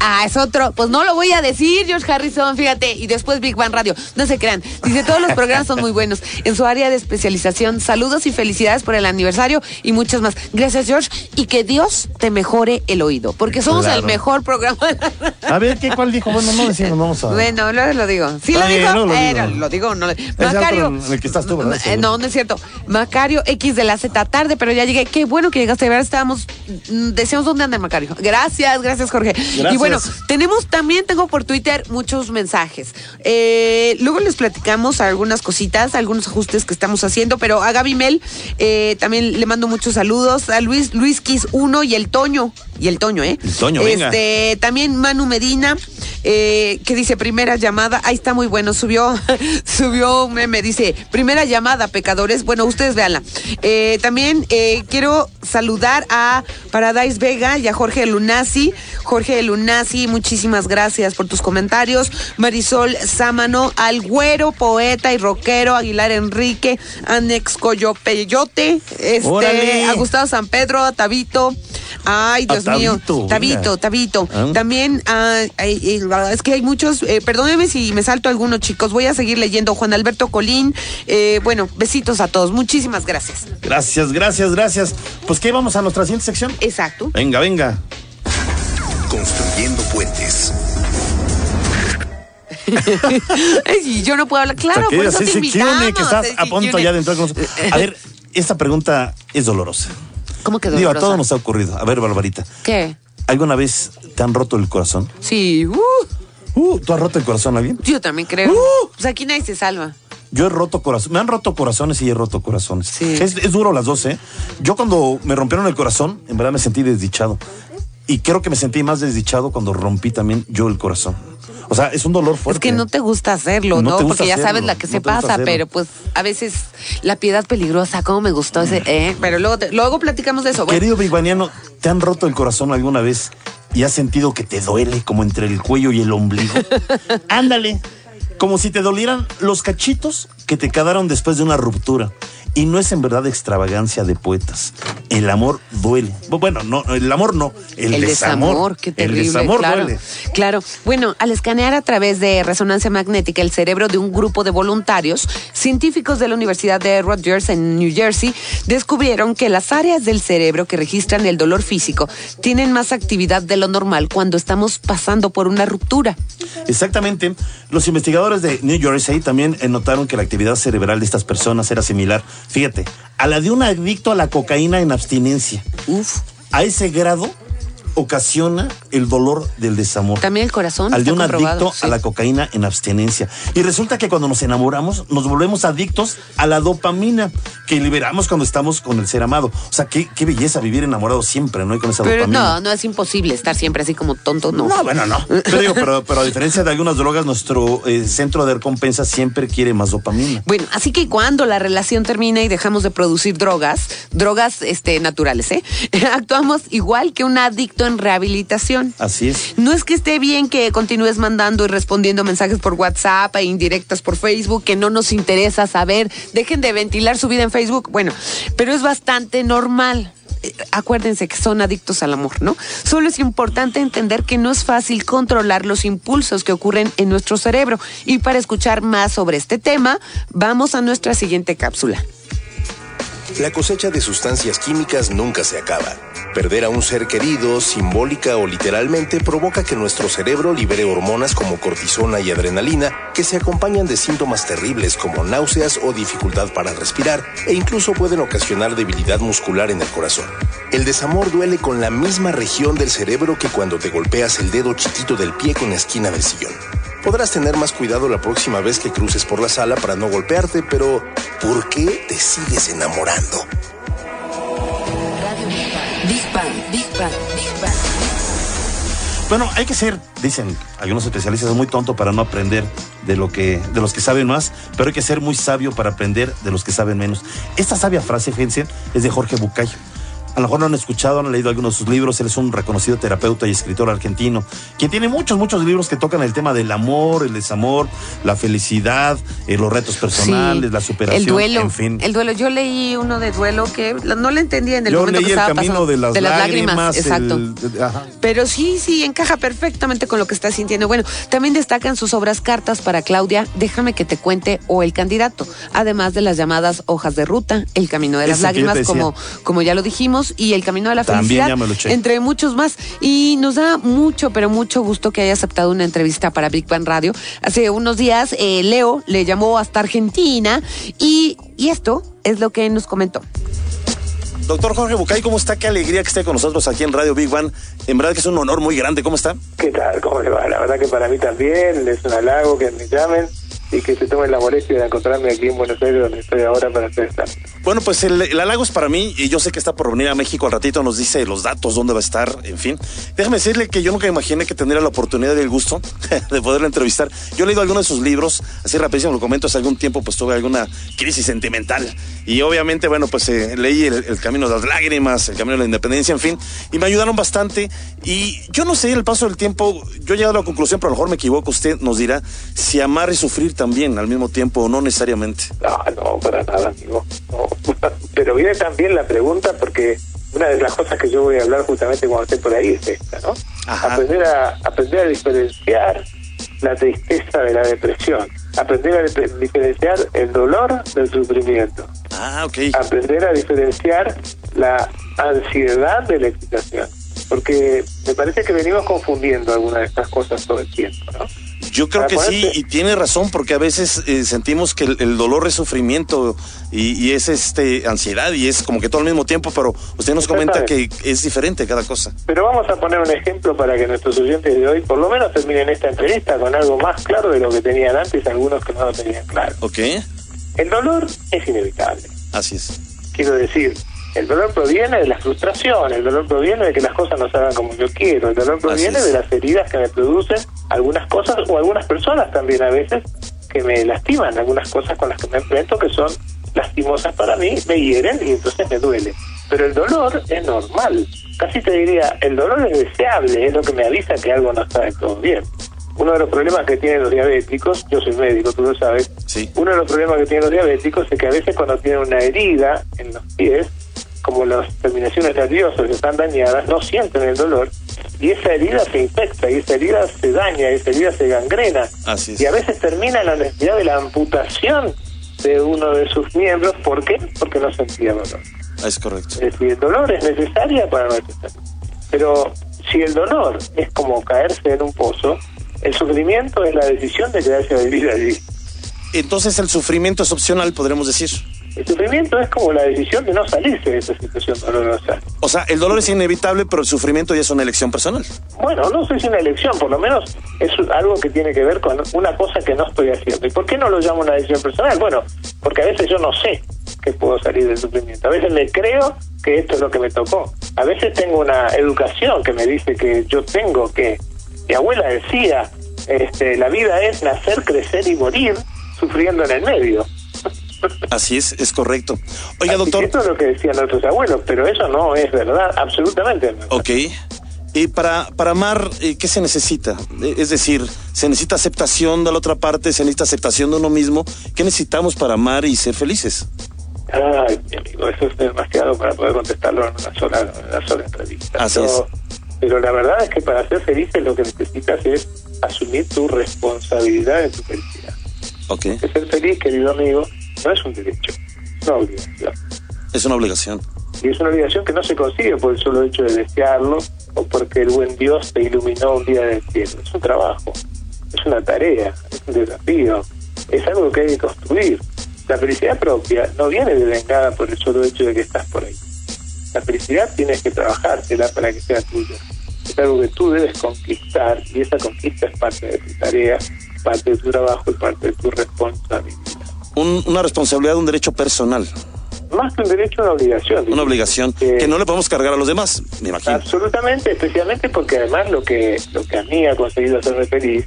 Ah, es otro. Pues no lo voy a decir, George Harrison, fíjate. Y después Big Bang Radio. No se crean. Dice, todos los programas son muy buenos. En su área de especialización, saludos y felicidades por el aniversario y muchas más. Gracias, George. Y que Dios te mejore el oído. Porque somos Claro. el mejor programa. A ver, ¿qué cuál dijo? Bueno, no decimos, (laughs) vamos a... Bueno, luego lo digo. Sí lo dijo. no lo Eh, digo. no, lo digo, no. Macario. otro en el que estás tú, ¿verdad? Eh, no, no es cierto. Macario X de la Z tarde, pero ya llegué. Qué bueno que llegaste. De verdad estábamos. mm, Decíamos dónde anda Macario. Gracias, gracias, Jorge. Gracias. Y bueno, tenemos también, tengo por Twitter muchos mensajes. Eh, luego les platicamos algunas cositas, algunos ajustes que estamos haciendo, pero a Gaby Mel eh, también le mando muchos saludos. A Luis, Luis Kiss 1 y el Toño. Y el Toño, ¿eh? El Toño, venga. Este, también Manu Medina, eh, que dice primera llamada. Ahí está muy bueno. Subió, (laughs) subió un meme, dice primera llamada, pecadores. Bueno, ustedes véanla. Eh, también eh, quiero saludar a Paradise Vega y a Jorge Lunasi. Jorge Lunasi, muchísimas gracias por tus comentarios. Marisol Sámano, al güero, poeta y rockero, Aguilar Enrique, Anex Coyopeyote, este, Órale. a Gustavo San Pedro, a Tabito. Ay, A Dios mío. Tabito, Tabito. Ah. También, ah, es que hay muchos, eh, perdónenme si me salto algunos chicos, voy a seguir leyendo. Juan Alberto Colín, eh, bueno, besitos a todos, muchísimas gracias. Gracias, gracias, gracias. Pues que vamos a nuestra siguiente sección. Exacto. Venga, venga. Construyendo puentes. (laughs) Y yo no puedo hablar, claro, por eso te invitamos. Que estás Ceci a punto Kiune. ya de entrar con nosotros. A (laughs) ver, esta pregunta es dolorosa. ¿Cómo que Digo, a dolorosa? todos nos ha ocurrido. A ver, Barbarita, ¿Qué? ¿alguna vez te han roto el corazón? Sí, uh, Uh, ¿tú has roto el corazón a alguien? yo también creo. Uh. Pues aquí nadie se salva. Yo he roto corazón, me han roto corazones y he roto corazones. Sí. Es, es duro las dos, ¿eh? Yo cuando me rompieron el corazón, en verdad me sentí desdichado. Y creo que me sentí más desdichado cuando rompí también yo el corazón. O sea, es un dolor fuerte. Es que no te gusta hacerlo, No Porque ya hacerlo, sabes la que no se pasa, pero pues a veces la piedad peligrosa, cómo me gustó ese, eh, pero luego te- luego platicamos de eso. Querido biguaniano, ¿te han roto el corazón alguna vez y has sentido que te duele como entre el cuello y el ombligo? (laughs) Ándale, como si te dolieran los cachitos que te quedaron después de una ruptura. Y no es en verdad extravagancia de poetas. El amor duele. Bueno, no, el amor no, el, el desamor, qué terrible. El desamor claro, duele. Claro. Bueno, al escanear a través de resonancia magnética el cerebro de un grupo de voluntarios, científicos de la Universidad de Rutgers en New Jersey descubrieron que las áreas del cerebro que registran el dolor físico tienen más actividad de lo normal cuando estamos pasando por una ruptura. Exactamente. Los investigadores de New Jersey también eh, notaron que la actividad cerebral de estas personas era similar, fíjate, a la de un adicto a la cocaína en abstinencia. Uf. A ese grado ocasiona el dolor del desamor. También el corazón. Al de un adicto sí. a la cocaína en abstinencia. Y resulta que cuando nos enamoramos, nos volvemos adictos a la dopamina que liberamos cuando estamos con el ser amado. O sea, qué, qué belleza vivir enamorado siempre, ¿no? Y con esa Pero dopamina. no, no es imposible estar siempre así como tonto, no. No, bueno, no. (laughs) Pero, digo, pero, pero a diferencia de algunas drogas, nuestro eh, centro de recompensa siempre quiere más dopamina. Bueno, así que cuando la relación termina y dejamos de producir drogas, drogas este, naturales, ¿eh? (laughs) actuamos igual que un adicto en rehabilitación. Así es. No es que esté bien que continúes mandando y respondiendo mensajes por WhatsApp e indirectas por Facebook, que no nos interesa saber. Dejen de ventilar su vida en Facebook. Bueno, pero es bastante normal. Eh, Acuérdense que son adictos al amor, ¿no? Solo es importante entender que no es fácil controlar los impulsos que ocurren en nuestro cerebro. Y para escuchar más sobre este tema, vamos a nuestra siguiente cápsula. La cosecha de sustancias químicas nunca se acaba. Perder a un ser querido, simbólica o literalmente, provoca que nuestro cerebro libere hormonas como cortisona y adrenalina que se acompañan de síntomas terribles como náuseas o dificultad para respirar e incluso pueden ocasionar debilidad muscular en el corazón. El desamor duele con la misma región del cerebro que cuando te golpeas el dedo chiquito del pie con la esquina del sillón. Podrás tener más cuidado la próxima vez que cruces por la sala para no golpearte, pero ¿por qué te sigues enamorando? Big Bang, Big Bang. Bueno, hay que ser, dicen algunos especialistas, muy tonto para no aprender de lo que, de los que saben más, pero hay que ser muy sabio para aprender de los que saben menos. Esta sabia frase, fíjense, es de Jorge Bucayo. A lo mejor lo han escuchado, han leído algunos de sus libros. Él es un reconocido terapeuta y escritor argentino, quien tiene muchos, muchos libros que tocan el tema del amor, el desamor, la felicidad, eh, los retos personales, Sí. la superación, El duelo. en fin. El duelo. Yo leí uno de duelo que no lo entendía en el Yo momento leí que el estaba camino pasando. de las, lágrimas. Exacto. el- ajá. Pero sí, sí, encaja perfectamente con lo que estás sintiendo. Bueno, también destacan sus obras Cartas para Claudia, Déjame que te cuente o El candidato, además de las llamadas Hojas de Ruta, El camino de las Eso lágrimas, como ya lo dijimos, y El camino de la También felicidad, ya me lo eché. entre muchos más. Y nos da mucho, pero mucho gusto que haya aceptado una entrevista para Big Bang Radio. Hace unos días, eh, Leo le llamó hasta Argentina y, y esto es lo que nos comentó. Doctor Jorge Bucay, ¿cómo está? Qué alegría que esté con nosotros aquí en Radio Big One. En verdad que es un honor muy grande. ¿Cómo está? ¿Qué tal? ¿Cómo le va? La verdad que para mí también es un halago que me llamen y que se tomen la molestia de encontrarme aquí en Buenos Aires, donde estoy ahora para hacer esta. Bueno, pues el, el halago es para mí y yo sé que está por venir a México al ratito, nos dice los datos, dónde va a estar, en fin. Déjame decirle que yo nunca imaginé que tendría la oportunidad y el gusto (laughs) de poderlo entrevistar. Yo he leído algunos de sus libros, así rapidísimo lo comento, hace algún tiempo pues tuve alguna crisis sentimental y obviamente, bueno, pues eh, leí el, el Camino de las Lágrimas, El Camino de la Independencia, en fin, y me ayudaron bastante y yo no sé, el paso del tiempo, yo he llegado a la conclusión, pero a lo mejor me equivoco, usted nos dirá si amar y sufrir también al mismo tiempo o no necesariamente. No, no, para nada, amigo. No. (laughs) Pero viene también la pregunta porque una de las cosas que yo voy a hablar justamente cuando esté por ahí es esta, ¿no? Ajá. Aprender a aprender a diferenciar la tristeza de la depresión, aprender a dif- diferenciar el dolor del sufrimiento, Ah, ok. aprender a diferenciar la ansiedad de la excitación. Porque me parece que venimos confundiendo algunas de estas cosas todo el tiempo, ¿no? Yo creo Para que sí, y tiene razón, porque a veces eh, sentimos que el, el dolor es sufrimiento y, y es este ansiedad y es como que todo al mismo tiempo, pero usted nos comenta que es diferente cada cosa. Pero vamos a poner un ejemplo para que nuestros oyentes de hoy por lo menos terminen esta entrevista con algo más claro de lo que tenían antes, algunos que no lo tenían claro. ¿Ok? El dolor es inevitable. Así es. Quiero decir, el dolor proviene de la frustración, el dolor proviene de que las cosas no se hagan como yo quiero, el dolor proviene de las heridas que me producen algunas cosas o algunas personas también a veces que me lastiman, algunas cosas con las que me enfrento que son lastimosas para mí, me hieren y entonces me duele. Pero el dolor es normal, casi te diría, el dolor es deseable, es lo que me avisa que algo no está del todo bien. Uno de los problemas que tienen los diabéticos, yo soy médico, tú lo sabes, Sí. uno de los problemas que tienen los diabéticos es que a veces cuando tienen una herida en los pies, como las terminaciones nerviosas están dañadas, no sienten el dolor y esa herida se infecta, y esa herida se daña, y esa herida se gangrena. Así es. Y a veces termina en la necesidad de la amputación de uno de sus miembros. ¿Por qué? Porque no sentía dolor. Ah, Es correcto. Es decir, el dolor es necesario para nuestra salud. Pero si el dolor es como caerse en un pozo, el sufrimiento es la decisión de quedarse a vivir allí. Entonces el sufrimiento es opcional, podremos decir. El sufrimiento es como la decisión de no salirse de esa situación dolorosa. O sea, el dolor es inevitable, pero el sufrimiento ya es una elección personal. Bueno, no sé si es una elección, por lo menos es algo que tiene que ver con una cosa que no estoy haciendo. ¿Y por qué no lo llamo una decisión personal? Bueno, porque a veces yo no sé que puedo salir del sufrimiento. A veces me creo que esto es lo que me tocó. A veces tengo una educación que me dice que yo tengo que... Mi abuela decía, este, la vida es nacer, crecer y morir sufriendo en el medio. Así es, es correcto. Oiga, Así doctor. Esto es lo que decían nuestros abuelos, pero eso no es verdad, absolutamente no. Ok. Y para, para amar, eh, ¿qué se necesita? Eh, Es decir, ¿se necesita aceptación de la otra parte? ¿Se necesita aceptación de uno mismo? ¿Qué necesitamos para amar y ser felices? Ay, mi amigo, eso es demasiado para poder contestarlo en una sola, en una sola entrevista. Así es. Pero la verdad es que para ser felices lo que necesitas es asumir tu responsabilidad en tu felicidad. Ok. Que ser feliz, querido amigo, no es un derecho, es una obligación. Es una obligación. Y es una obligación que no se consigue por el solo hecho de desearlo o porque el buen Dios te iluminó un día del cielo. Es un trabajo, es una tarea, es un desafío, es algo que hay que construir. La felicidad propia no viene devengada por el solo hecho de que estás por ahí. La felicidad tienes que trabajártela para que sea tuya. Es algo que tú debes conquistar y esa conquista es parte de tu tarea, parte de tu trabajo y parte de tu responsabilidad. Un- una responsabilidad, un derecho personal. Más que un derecho, una obligación. Una obligación Eh, que no le podemos cargar a los demás, me imagino. Absolutamente, especialmente porque además lo que lo que a mí ha conseguido hacerme feliz,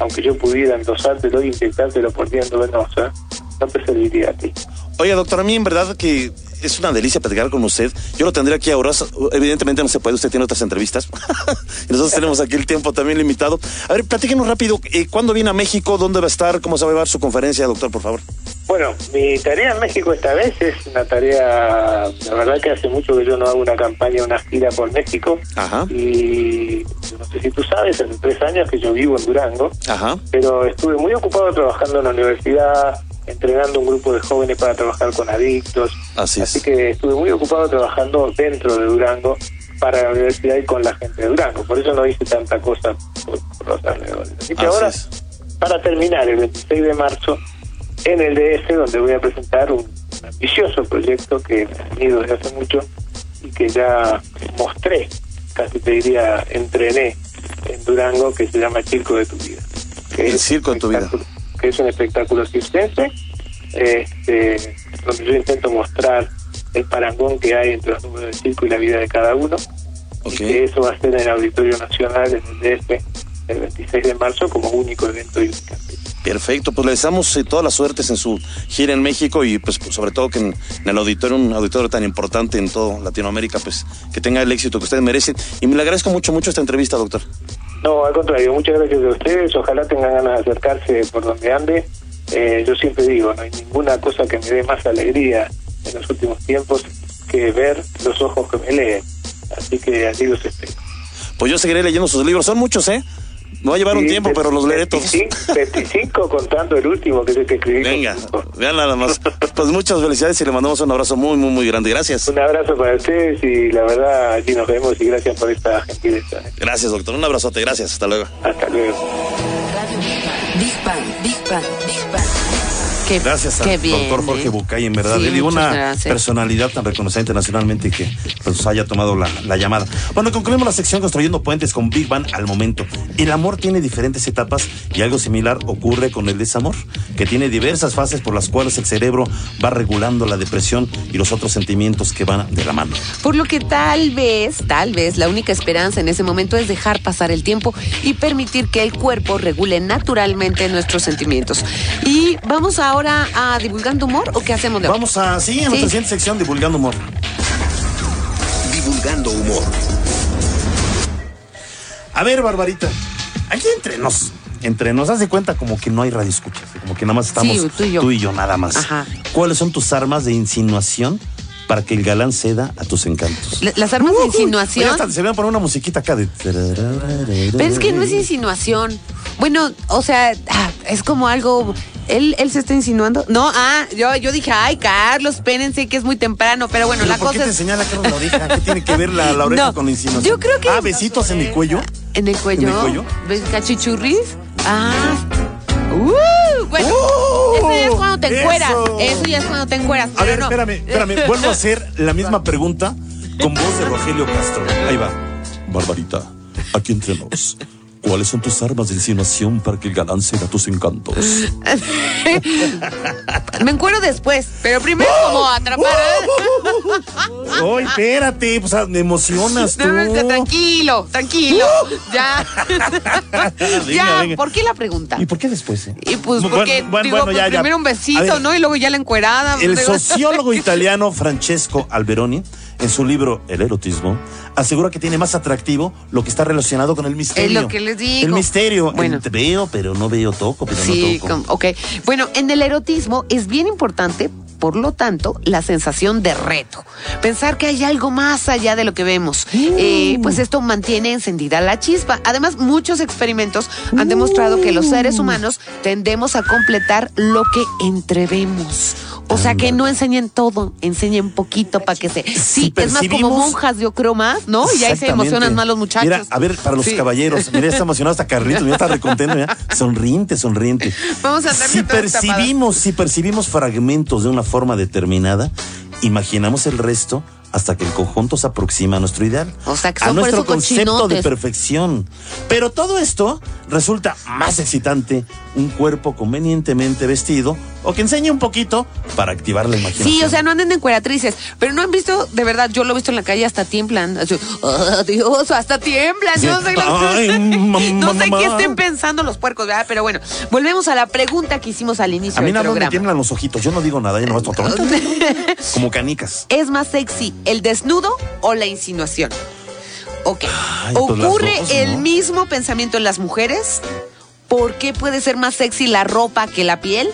aunque yo pudiera endosártelo e inyectártelo por vía endovenosa, no te serviría a ti. Oye, doctor, a mí en verdad que es una delicia platicar con usted. Yo lo tendré aquí ahora. Evidentemente no se puede, usted tiene otras entrevistas. (laughs) y nosotros tenemos aquí el tiempo también limitado. A ver, platíquenos rápido. eh, ¿Cuándo viene a México? ¿Dónde va a estar? ¿Cómo se va a llevar su conferencia, doctor, por favor? Bueno, mi tarea en México esta vez es una tarea, la verdad que hace mucho que yo no hago una campaña, una gira por México. Ajá. Y no sé si tú sabes, hace tres años que yo vivo en Durango. Ajá. pero estuve muy ocupado trabajando en la universidad, entrenando un grupo de jóvenes para trabajar con adictos. Así es. Así que estuve muy ocupado trabajando dentro de Durango para la universidad y con la gente de Durango. Por eso no hice tanta cosa por, por los alrededores. Así que Así ahora, es. para terminar, el 26 de marzo, en el DF, donde voy a presentar un, un ambicioso proyecto que me ha venido desde hace mucho y que ya mostré, casi te diría, entrené en Durango, que se llama Circo de tu Vida. El circo de tu vida. Que es un espectáculo circense, este, donde yo intento mostrar el parangón que hay entre los números del circo y la vida de cada uno. Ok. Y que eso va a ser en el Auditorio Nacional, en el DF, el 26 de marzo, como único evento y. Perfecto, pues le deseamos eh, todas las suertes en su gira en México y pues sobre todo que en, en el auditorio, un auditorio tan importante en toda Latinoamérica, pues que tenga el éxito que ustedes merecen. Y me le agradezco mucho, mucho esta entrevista, doctor. No, al contrario, muchas gracias a ustedes. Ojalá tengan ganas de acercarse por donde ande. Eh, yo siempre digo, no hay ninguna cosa que me dé más alegría en los últimos tiempos que ver los ojos que me leen. Así que allí los espero. Pues yo seguiré leyendo sus libros, son muchos, ¿eh? Va a llevar un tiempo, pero los leeré todos. 25, 25 contando el último, que es el que escribí. Venga, vean nada más. Pues muchas felicidades y le mandamos un abrazo muy, muy, muy grande. Gracias. Un abrazo para ustedes y la verdad allí nos vemos y gracias por esta gentileza. Gracias, doctor. Un abrazote. Gracias. Hasta luego. Hasta luego. Radio Big Bang, Big Bang, Big Bang. Qué, Gracias al bien, doctor Jorge ¿eh? Bucay, en verdad. Sí, y muchas una gracias. personalidad tan reconocida internacionalmente que pues, haya tomado la, la llamada. Bueno, concluimos la sección construyendo puentes con Big Bang al momento. El amor tiene diferentes etapas y algo similar ocurre con el desamor, que tiene diversas fases por las cuales el cerebro va regulando la depresión y los otros sentimientos que van de la mano. Por lo que tal vez, tal vez, la única esperanza en ese momento es dejar pasar el tiempo y permitir que el cuerpo regule naturalmente nuestros sentimientos. Y vamos ahora a divulgando humor o qué hacemos Leo? Vamos a, sí, en nuestra Sí. siguiente sección, divulgando humor. Divulgando humor. A ver, Barbarita, aquí entre nos, entre nos, haz de cuenta como que no hay radio escuchas, como que nada más estamos Sí, tú y yo. nada más. Ajá. ¿Cuáles son tus armas de insinuación para que el galán ceda a tus encantos? La- Las armas de Oye, insinuación. hasta se van a poner una musiquita acá de. Pero es que no es insinuación. Bueno, o sea, ah, es como algo. ¿Él, él se está insinuando? No, ah, yo, yo dije, ay, Carlos, espérense que es muy temprano, pero bueno, ¿Pero la ¿Por qué cosa te es. señala Carlos la oreja? (laughs) ¿Qué tiene que ver la, la oreja No, con la insinuación? yo creo que- Ah, besitos en el cuello. ¿En el cuello? ¿En el cuello? ¿Ves cachichurris? Ah. Uh, bueno, ¡Uh! eso ya es cuando te encueras. Eso. Eso ya es cuando te encueras. A ver, no. espérame, espérame. Vuelvo a hacer la misma pregunta con voz de Rogelio Castro. Ahí va. Barbarita, aquí entre nos. ¿Cuáles son tus armas de insinuación para que el galán ceda tus encantos? (laughs) Me encuero después, pero primero como atrapar. ¡Oh, espérate! Pues ah, me emocionas tú. No, no, no, tranquilo, tranquilo. Ya. (laughs) Venga, ya, venga. ¿por qué la pregunta? ¿Y por qué después? eh? Y pues Bueno, porque bueno, digo, bueno, pues, ya, ya. primero un besito, ver, ¿no? Y luego ya la encuerada. El sociólogo (laughs) italiano Francesco Alberoni en su libro El erotismo, asegura que tiene más atractivo lo que está relacionado con el misterio. Es lo que les digo. El misterio. Bueno. El veo, pero no veo, toco, pero Sí, no toco. com- ok. Bueno, en el erotismo es bien importante, por lo tanto, la sensación de reto. Pensar que hay algo más allá de lo que vemos. Eh, pues esto mantiene encendida la chispa. Además, muchos experimentos han demostrado que los seres humanos tendemos a completar lo que entrevemos. O sea, que no enseñen todo, enseñen poquito para que se... Sí, es más como monjas, yo creo más, ¿no? Y ahí se emocionan más los muchachos. Mira, a ver, para los Sí. caballeros, mira, está emocionado hasta Carlitos, ya está recontento, mira, sonriente, sonriente. Vamos a Si percibimos, si percibimos fragmentos de una forma determinada, imaginamos el resto hasta que el conjunto se aproxima a nuestro ideal. O sea, a nuestro concepto de perfección. Pero todo esto resulta más excitante un cuerpo convenientemente vestido o que enseñe un poquito para activar la imaginación. Sí, o sea, no anden de encueratrices, pero no han visto, de verdad, yo lo he visto en la calle, hasta tiemblan. Así, ¡Ah, Dios, hasta tiemblan. Sí. Yo no sé, Ay, no sé qué estén pensando los puercos, ¿verdad? Pero bueno, volvemos a la pregunta que hicimos al inicio A mí del nada más me tiemblan los ojitos, yo no digo nada, yo no (laughs) como canicas. ¿Es más sexy el desnudo o la insinuación? Ok. Ay, pues ¿Ocurre dos, el ¿no? mismo pensamiento en las mujeres? ¿Por qué puede ser más sexy la ropa que la piel?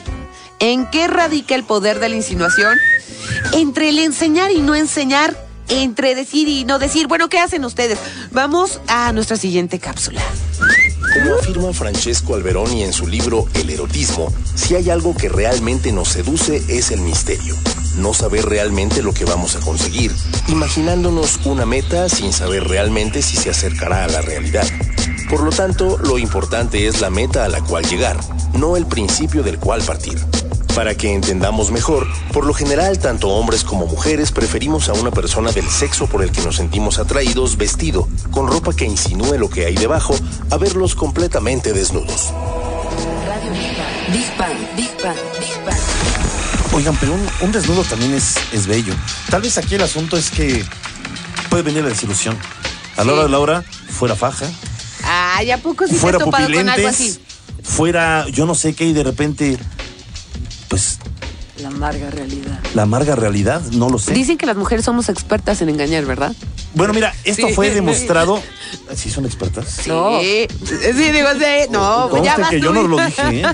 ¿En qué radica el poder de la insinuación? Entre el enseñar y no enseñar, entre decir y no decir. Bueno, ¿qué hacen ustedes? Vamos a nuestra siguiente cápsula. Como afirma Francesco Alberoni en su libro El erotismo, si hay algo que realmente nos seduce es el misterio. No saber realmente lo que vamos a conseguir, imaginándonos una meta sin saber realmente si se acercará a la realidad. Por lo tanto, lo importante es la meta a la cual llegar, no el principio del cual partir. Para que entendamos mejor, por lo general tanto hombres como mujeres preferimos a una persona del sexo por el que nos sentimos atraídos vestido, con ropa que insinúe lo que hay debajo, a verlos completamente desnudos. Radio Big Bang. Bang, Bang, Bang. Oigan, pero un, un desnudo también es, es bello. Tal vez aquí el asunto es que puede venir la desilusión. A la hora de la hora, fuera faja, Ay, ¿a poco sí te fuera has topado con algo pupilentes, así? fuera yo no sé qué y de repente, pues La amarga realidad. la amarga realidad, no lo sé. Dicen que las mujeres somos expertas en engañar, ¿verdad? Bueno, mira, esto Sí. fue (laughs) demostrado. ¿Sí son expertas? No. Sí, sí, digo, sí. No, pues ya vas que tú. yo no lo dije. ¿eh?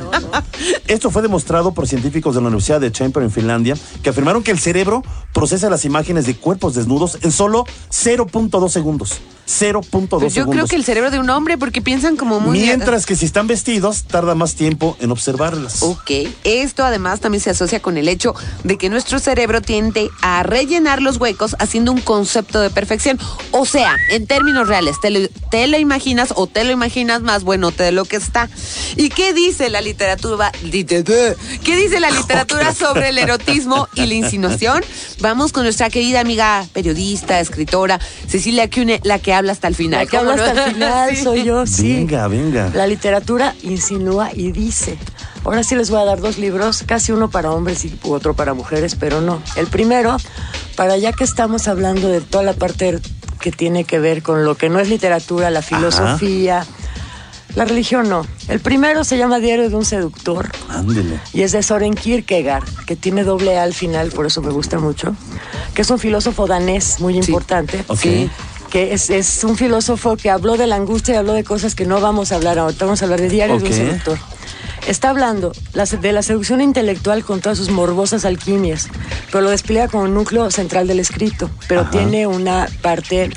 (laughs) Esto fue demostrado por científicos de la Universidad de Champer en Finlandia, que afirmaron que el cerebro procesa las imágenes de cuerpos desnudos en solo 0.2 segundos. 0.2 Pues yo segundos. creo que el cerebro de un hombre, porque piensan como muy... Mientras que si están vestidos, tarda más tiempo en observarlas. Ok, esto además también se asocia con el hecho de que nuestro cerebro tiende a rellenar los huecos haciendo un concepto de perfección. O sea, en términos reales, te lo, te lo imaginas o te lo imaginas más bueno de lo que está. ¿Y qué dice la literatura? ¿Qué dice la literatura sobre el erotismo y la insinuación? Vamos con nuestra querida amiga periodista, escritora, Cecilia Cune, la que habla hasta el final. La que ¿Cómo habla no? hasta el final (laughs) Sí. soy yo, sí. Venga, venga. La literatura insinúa y dice. Ahora sí les voy a dar dos libros, casi uno para hombres y otro para mujeres, pero no. El primero, para ya que estamos hablando de toda la parte que tiene que ver con lo que no es literatura, la filosofía, la religión no. El primero se llama Diario de un seductor Ándele. y es de Soren Kierkegaard, que tiene doble A al final, por eso me gusta mucho, que es un filósofo danés muy importante. Sí, que es, es un filósofo que habló de la angustia y habló de cosas que no vamos a hablar ahorita, vamos a hablar de Diario de un seductor. Está hablando la- de la seducción intelectual con todas sus morbosas alquimias, pero lo despliega como un núcleo central del escrito, pero Ajá. tiene una parte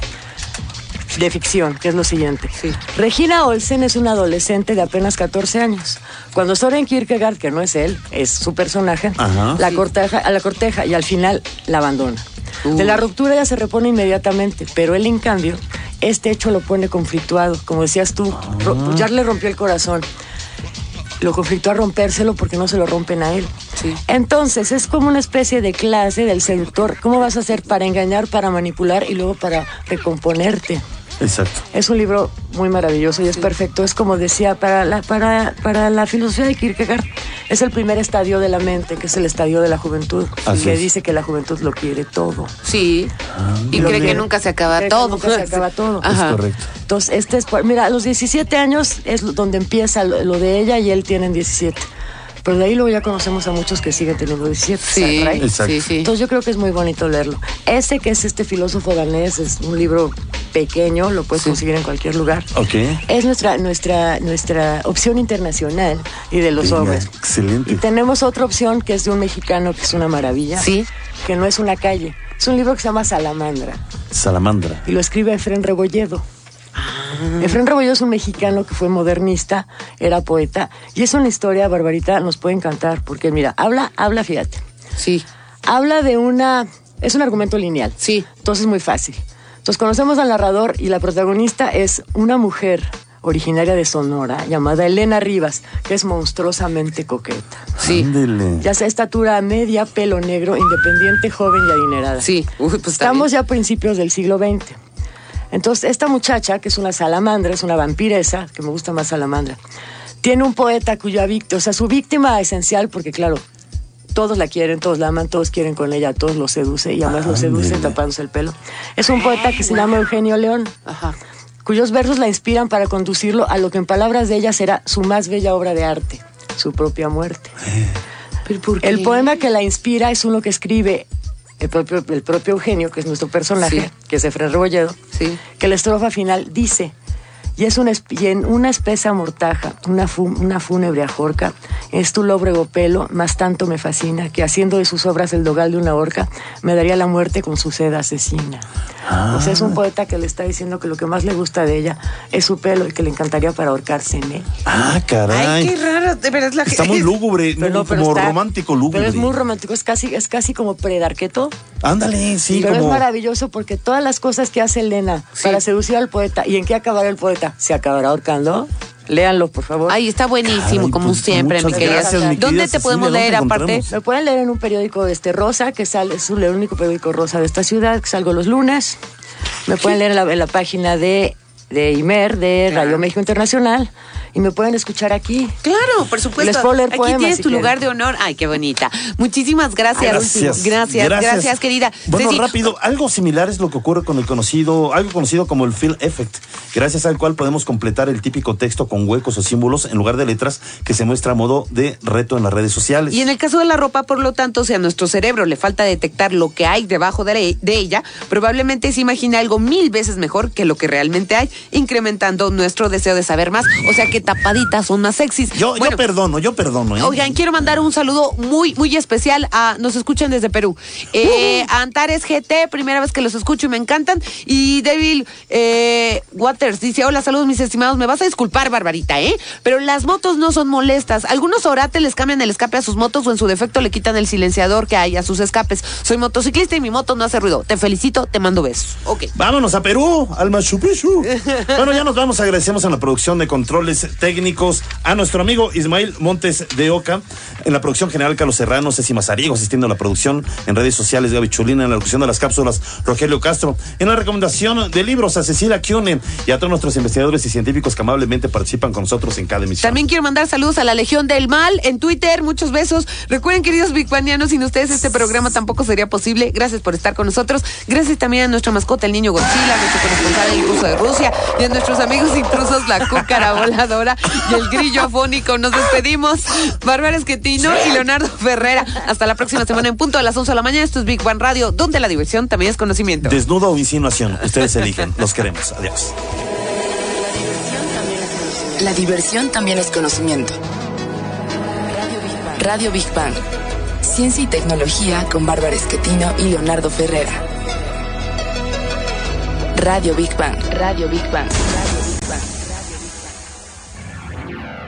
de ficción, que es lo siguiente. Regina Olsen es una adolescente de apenas 14 años. Cuando Soren Kierkegaard, que no es él, es su personaje, Ajá. la, corteja, a la corteja y al final la abandona. De la ruptura ella se repone inmediatamente, pero él en cambio, este hecho lo pone conflictuado, como decías tú, pues ya le rompió el corazón. Lo conflictó a rompérselo porque no se lo rompen a él. Entonces es como una especie de clase del seductor. ¿Cómo vas a hacer para engañar, para manipular y luego para recomponerte? Exacto. Es un libro muy maravilloso y es perfecto. Es como decía, para la, para, para la filosofía de Kierkegaard, es el primer estadio de la mente, que es el estadio de la juventud. Así que es. dice que la juventud lo quiere todo. Sí. y Lo cree que nunca se acaba Cree que todo. nunca se acaba (laughs) todo. Ajá. Es correcto. Entonces, este es, por- mira, a los 17 años es donde empieza lo, lo de ella y él tienen 17. Pero de ahí luego ya conocemos a muchos que siguen teniendo 17. Sí, right? Exacto. sí, sí. Entonces yo creo que es muy bonito leerlo. Ese que es este filósofo danés es un libro pequeño, lo puedes conseguir en cualquier lugar. Ok. Es nuestra, nuestra, nuestra opción internacional y de los hombres. excelente. Y tenemos otra opción que es de un mexicano que es una maravilla. Sí. Que no es una calle. Es un libro que se llama Salamandra Salamandra. y lo escribe Efren Rebolledo. (laughs) Efren Rebolledo es un mexicano que fue modernista, era poeta y es una historia, Barbarita, nos puede encantar porque mira, habla, habla, fíjate, Sí. habla de una, es un argumento lineal, Sí. entonces es muy fácil. Entonces conocemos al narrador y la protagonista es una mujer originaria de Sonora llamada Elena Rivas, que es monstruosamente coqueta. Sí. Ándele. Ya sea estatura media, pelo negro, independiente, joven y adinerada. Sí. Uy, pues Estamos bien. ya a principios del siglo XX. Entonces, esta muchacha, que es una salamandra, es una vampiresa, que me gusta más salamandra, tiene un poeta cuya víctima, o sea, su víctima esencial, porque claro, todos la quieren, todos la aman, todos quieren con ella, todos lo seduce y además lo seduce tapándose el pelo. Es un poeta que se llama Eugenio León, Ajá. cuyos versos la inspiran para conducirlo a lo que en palabras de ella será su más bella obra de arte, su propia muerte. ¿Pero por qué? El poema que la inspira es uno que escribe el propio, el propio Eugenio, que es nuestro personaje, Sí. que es Efraín Rebolledo, Sí. que la estrofa final dice, y es una, y en una espesa mortaja, una, fu- una fúnebre ajorca, es tu lóbrego pelo, más tanto me fascina, que haciendo de sus obras el dogal de una horca, me daría la muerte con su sed asesina. O sea, es un poeta que le está diciendo que lo que más le gusta de ella es su pelo y que le encantaría para ahorcarse en él. Ah, caray. Ay, qué raro. De verdad la Está muy lúgubre, Pero no, pero como está- romántico lúgubre. Pero es muy romántico, es casi, es casi como predarqueto. Ándale, sí, pero como... es maravilloso porque todas las cosas que hace Elena Sí. para seducir al poeta y en qué acabará el poeta, se acabará ahorcando. Léanlo, por favor. Ay, está buenísimo, Caray, como pues, siempre, mi querida. gracias, mi ¿Dónde te podemos Cecilia, leer ¿dónde aparte? Me pueden leer en un periódico este Rosa, que sale, es el único periódico rosa de esta ciudad, que salgo los lunes. Me pueden leer en la, en la página de, de IMER, de Radio México Internacional, y me pueden escuchar aquí. Claro, por supuesto. Les puedo leer Aquí poemas, tienes si tu quieren. lugar de honor. Ay, qué bonita. Muchísimas gracias. Gracias. Gracias, gracias, querida. Bueno, Ceci, rápido, algo similar es lo que ocurre con el conocido, algo conocido como el fill effect, gracias al cual podemos completar el típico texto con huecos o símbolos en lugar de letras que se muestra a modo de reto en las redes sociales. Y en el caso de la ropa, por lo tanto, si a nuestro cerebro le falta detectar lo que hay debajo de, de ella, probablemente se imagina algo mil veces mejor que lo que realmente hay, incrementando nuestro deseo de saber más. O sea que tapaditas son más sexys. Yo, Bueno, yo perdono, yo perdono. ¿eh? Oigan, quiero mandar un saludo muy, muy especial a, nos escuchan desde Perú, eh, a Antares GT, primera vez que los escucho y me encantan, y Devil eh, Waters dice, hola, saludos mis estimados, me vas a disculpar, Barbarita, ¿eh? Pero las motos no son molestas, algunos orates les cambian el escape a sus motos o en su defecto le quitan el silenciador que hay a sus escapes. Soy motociclista y mi moto no hace ruido, te felicito, te mando besos. Ok. Vámonos a Perú, al Machu Picchu. (laughs) bueno, ya nos vamos. Agradecemos a la producción de controles técnicos, a nuestro amigo Ismael Montes de Oca, en la producción general Carlos Serrano, Ceci Mazariego, asistiendo a la producción en redes sociales Gaby Chulina, en la locución de las cápsulas Rogelio Castro, en la recomendación de libros a Cecilia Kione y a todos nuestros investigadores y científicos que amablemente participan con nosotros en cada emisión. También quiero mandar saludos a la Legión del Mal en Twitter. Muchos besos. Recuerden, queridos bigbanianos, sin ustedes este programa tampoco sería posible. Gracias por estar con nosotros. Gracias también a nuestra mascota, el niño Godzilla, nuestro corresponsal, el ruso de Rusia, y a nuestros amigos intrusos, la (laughs) cúcara voladora y el grillo (laughs) afónico. Nos despedimos. Bárbara Esquetino y Leonardo Ferrera. Hasta la próxima semana en punto a las 11 de la mañana. Esto es Big One Radio, donde la diversión también es conocimiento. Desnudo o insinuación, ustedes eligen. Los queremos. Adiós. La diversión también es conocimiento. Radio Big Bang. Ciencia y tecnología con Bárbara Esquetino y Leonardo Ferrera. Radio Big Bang. Radio Big Bang.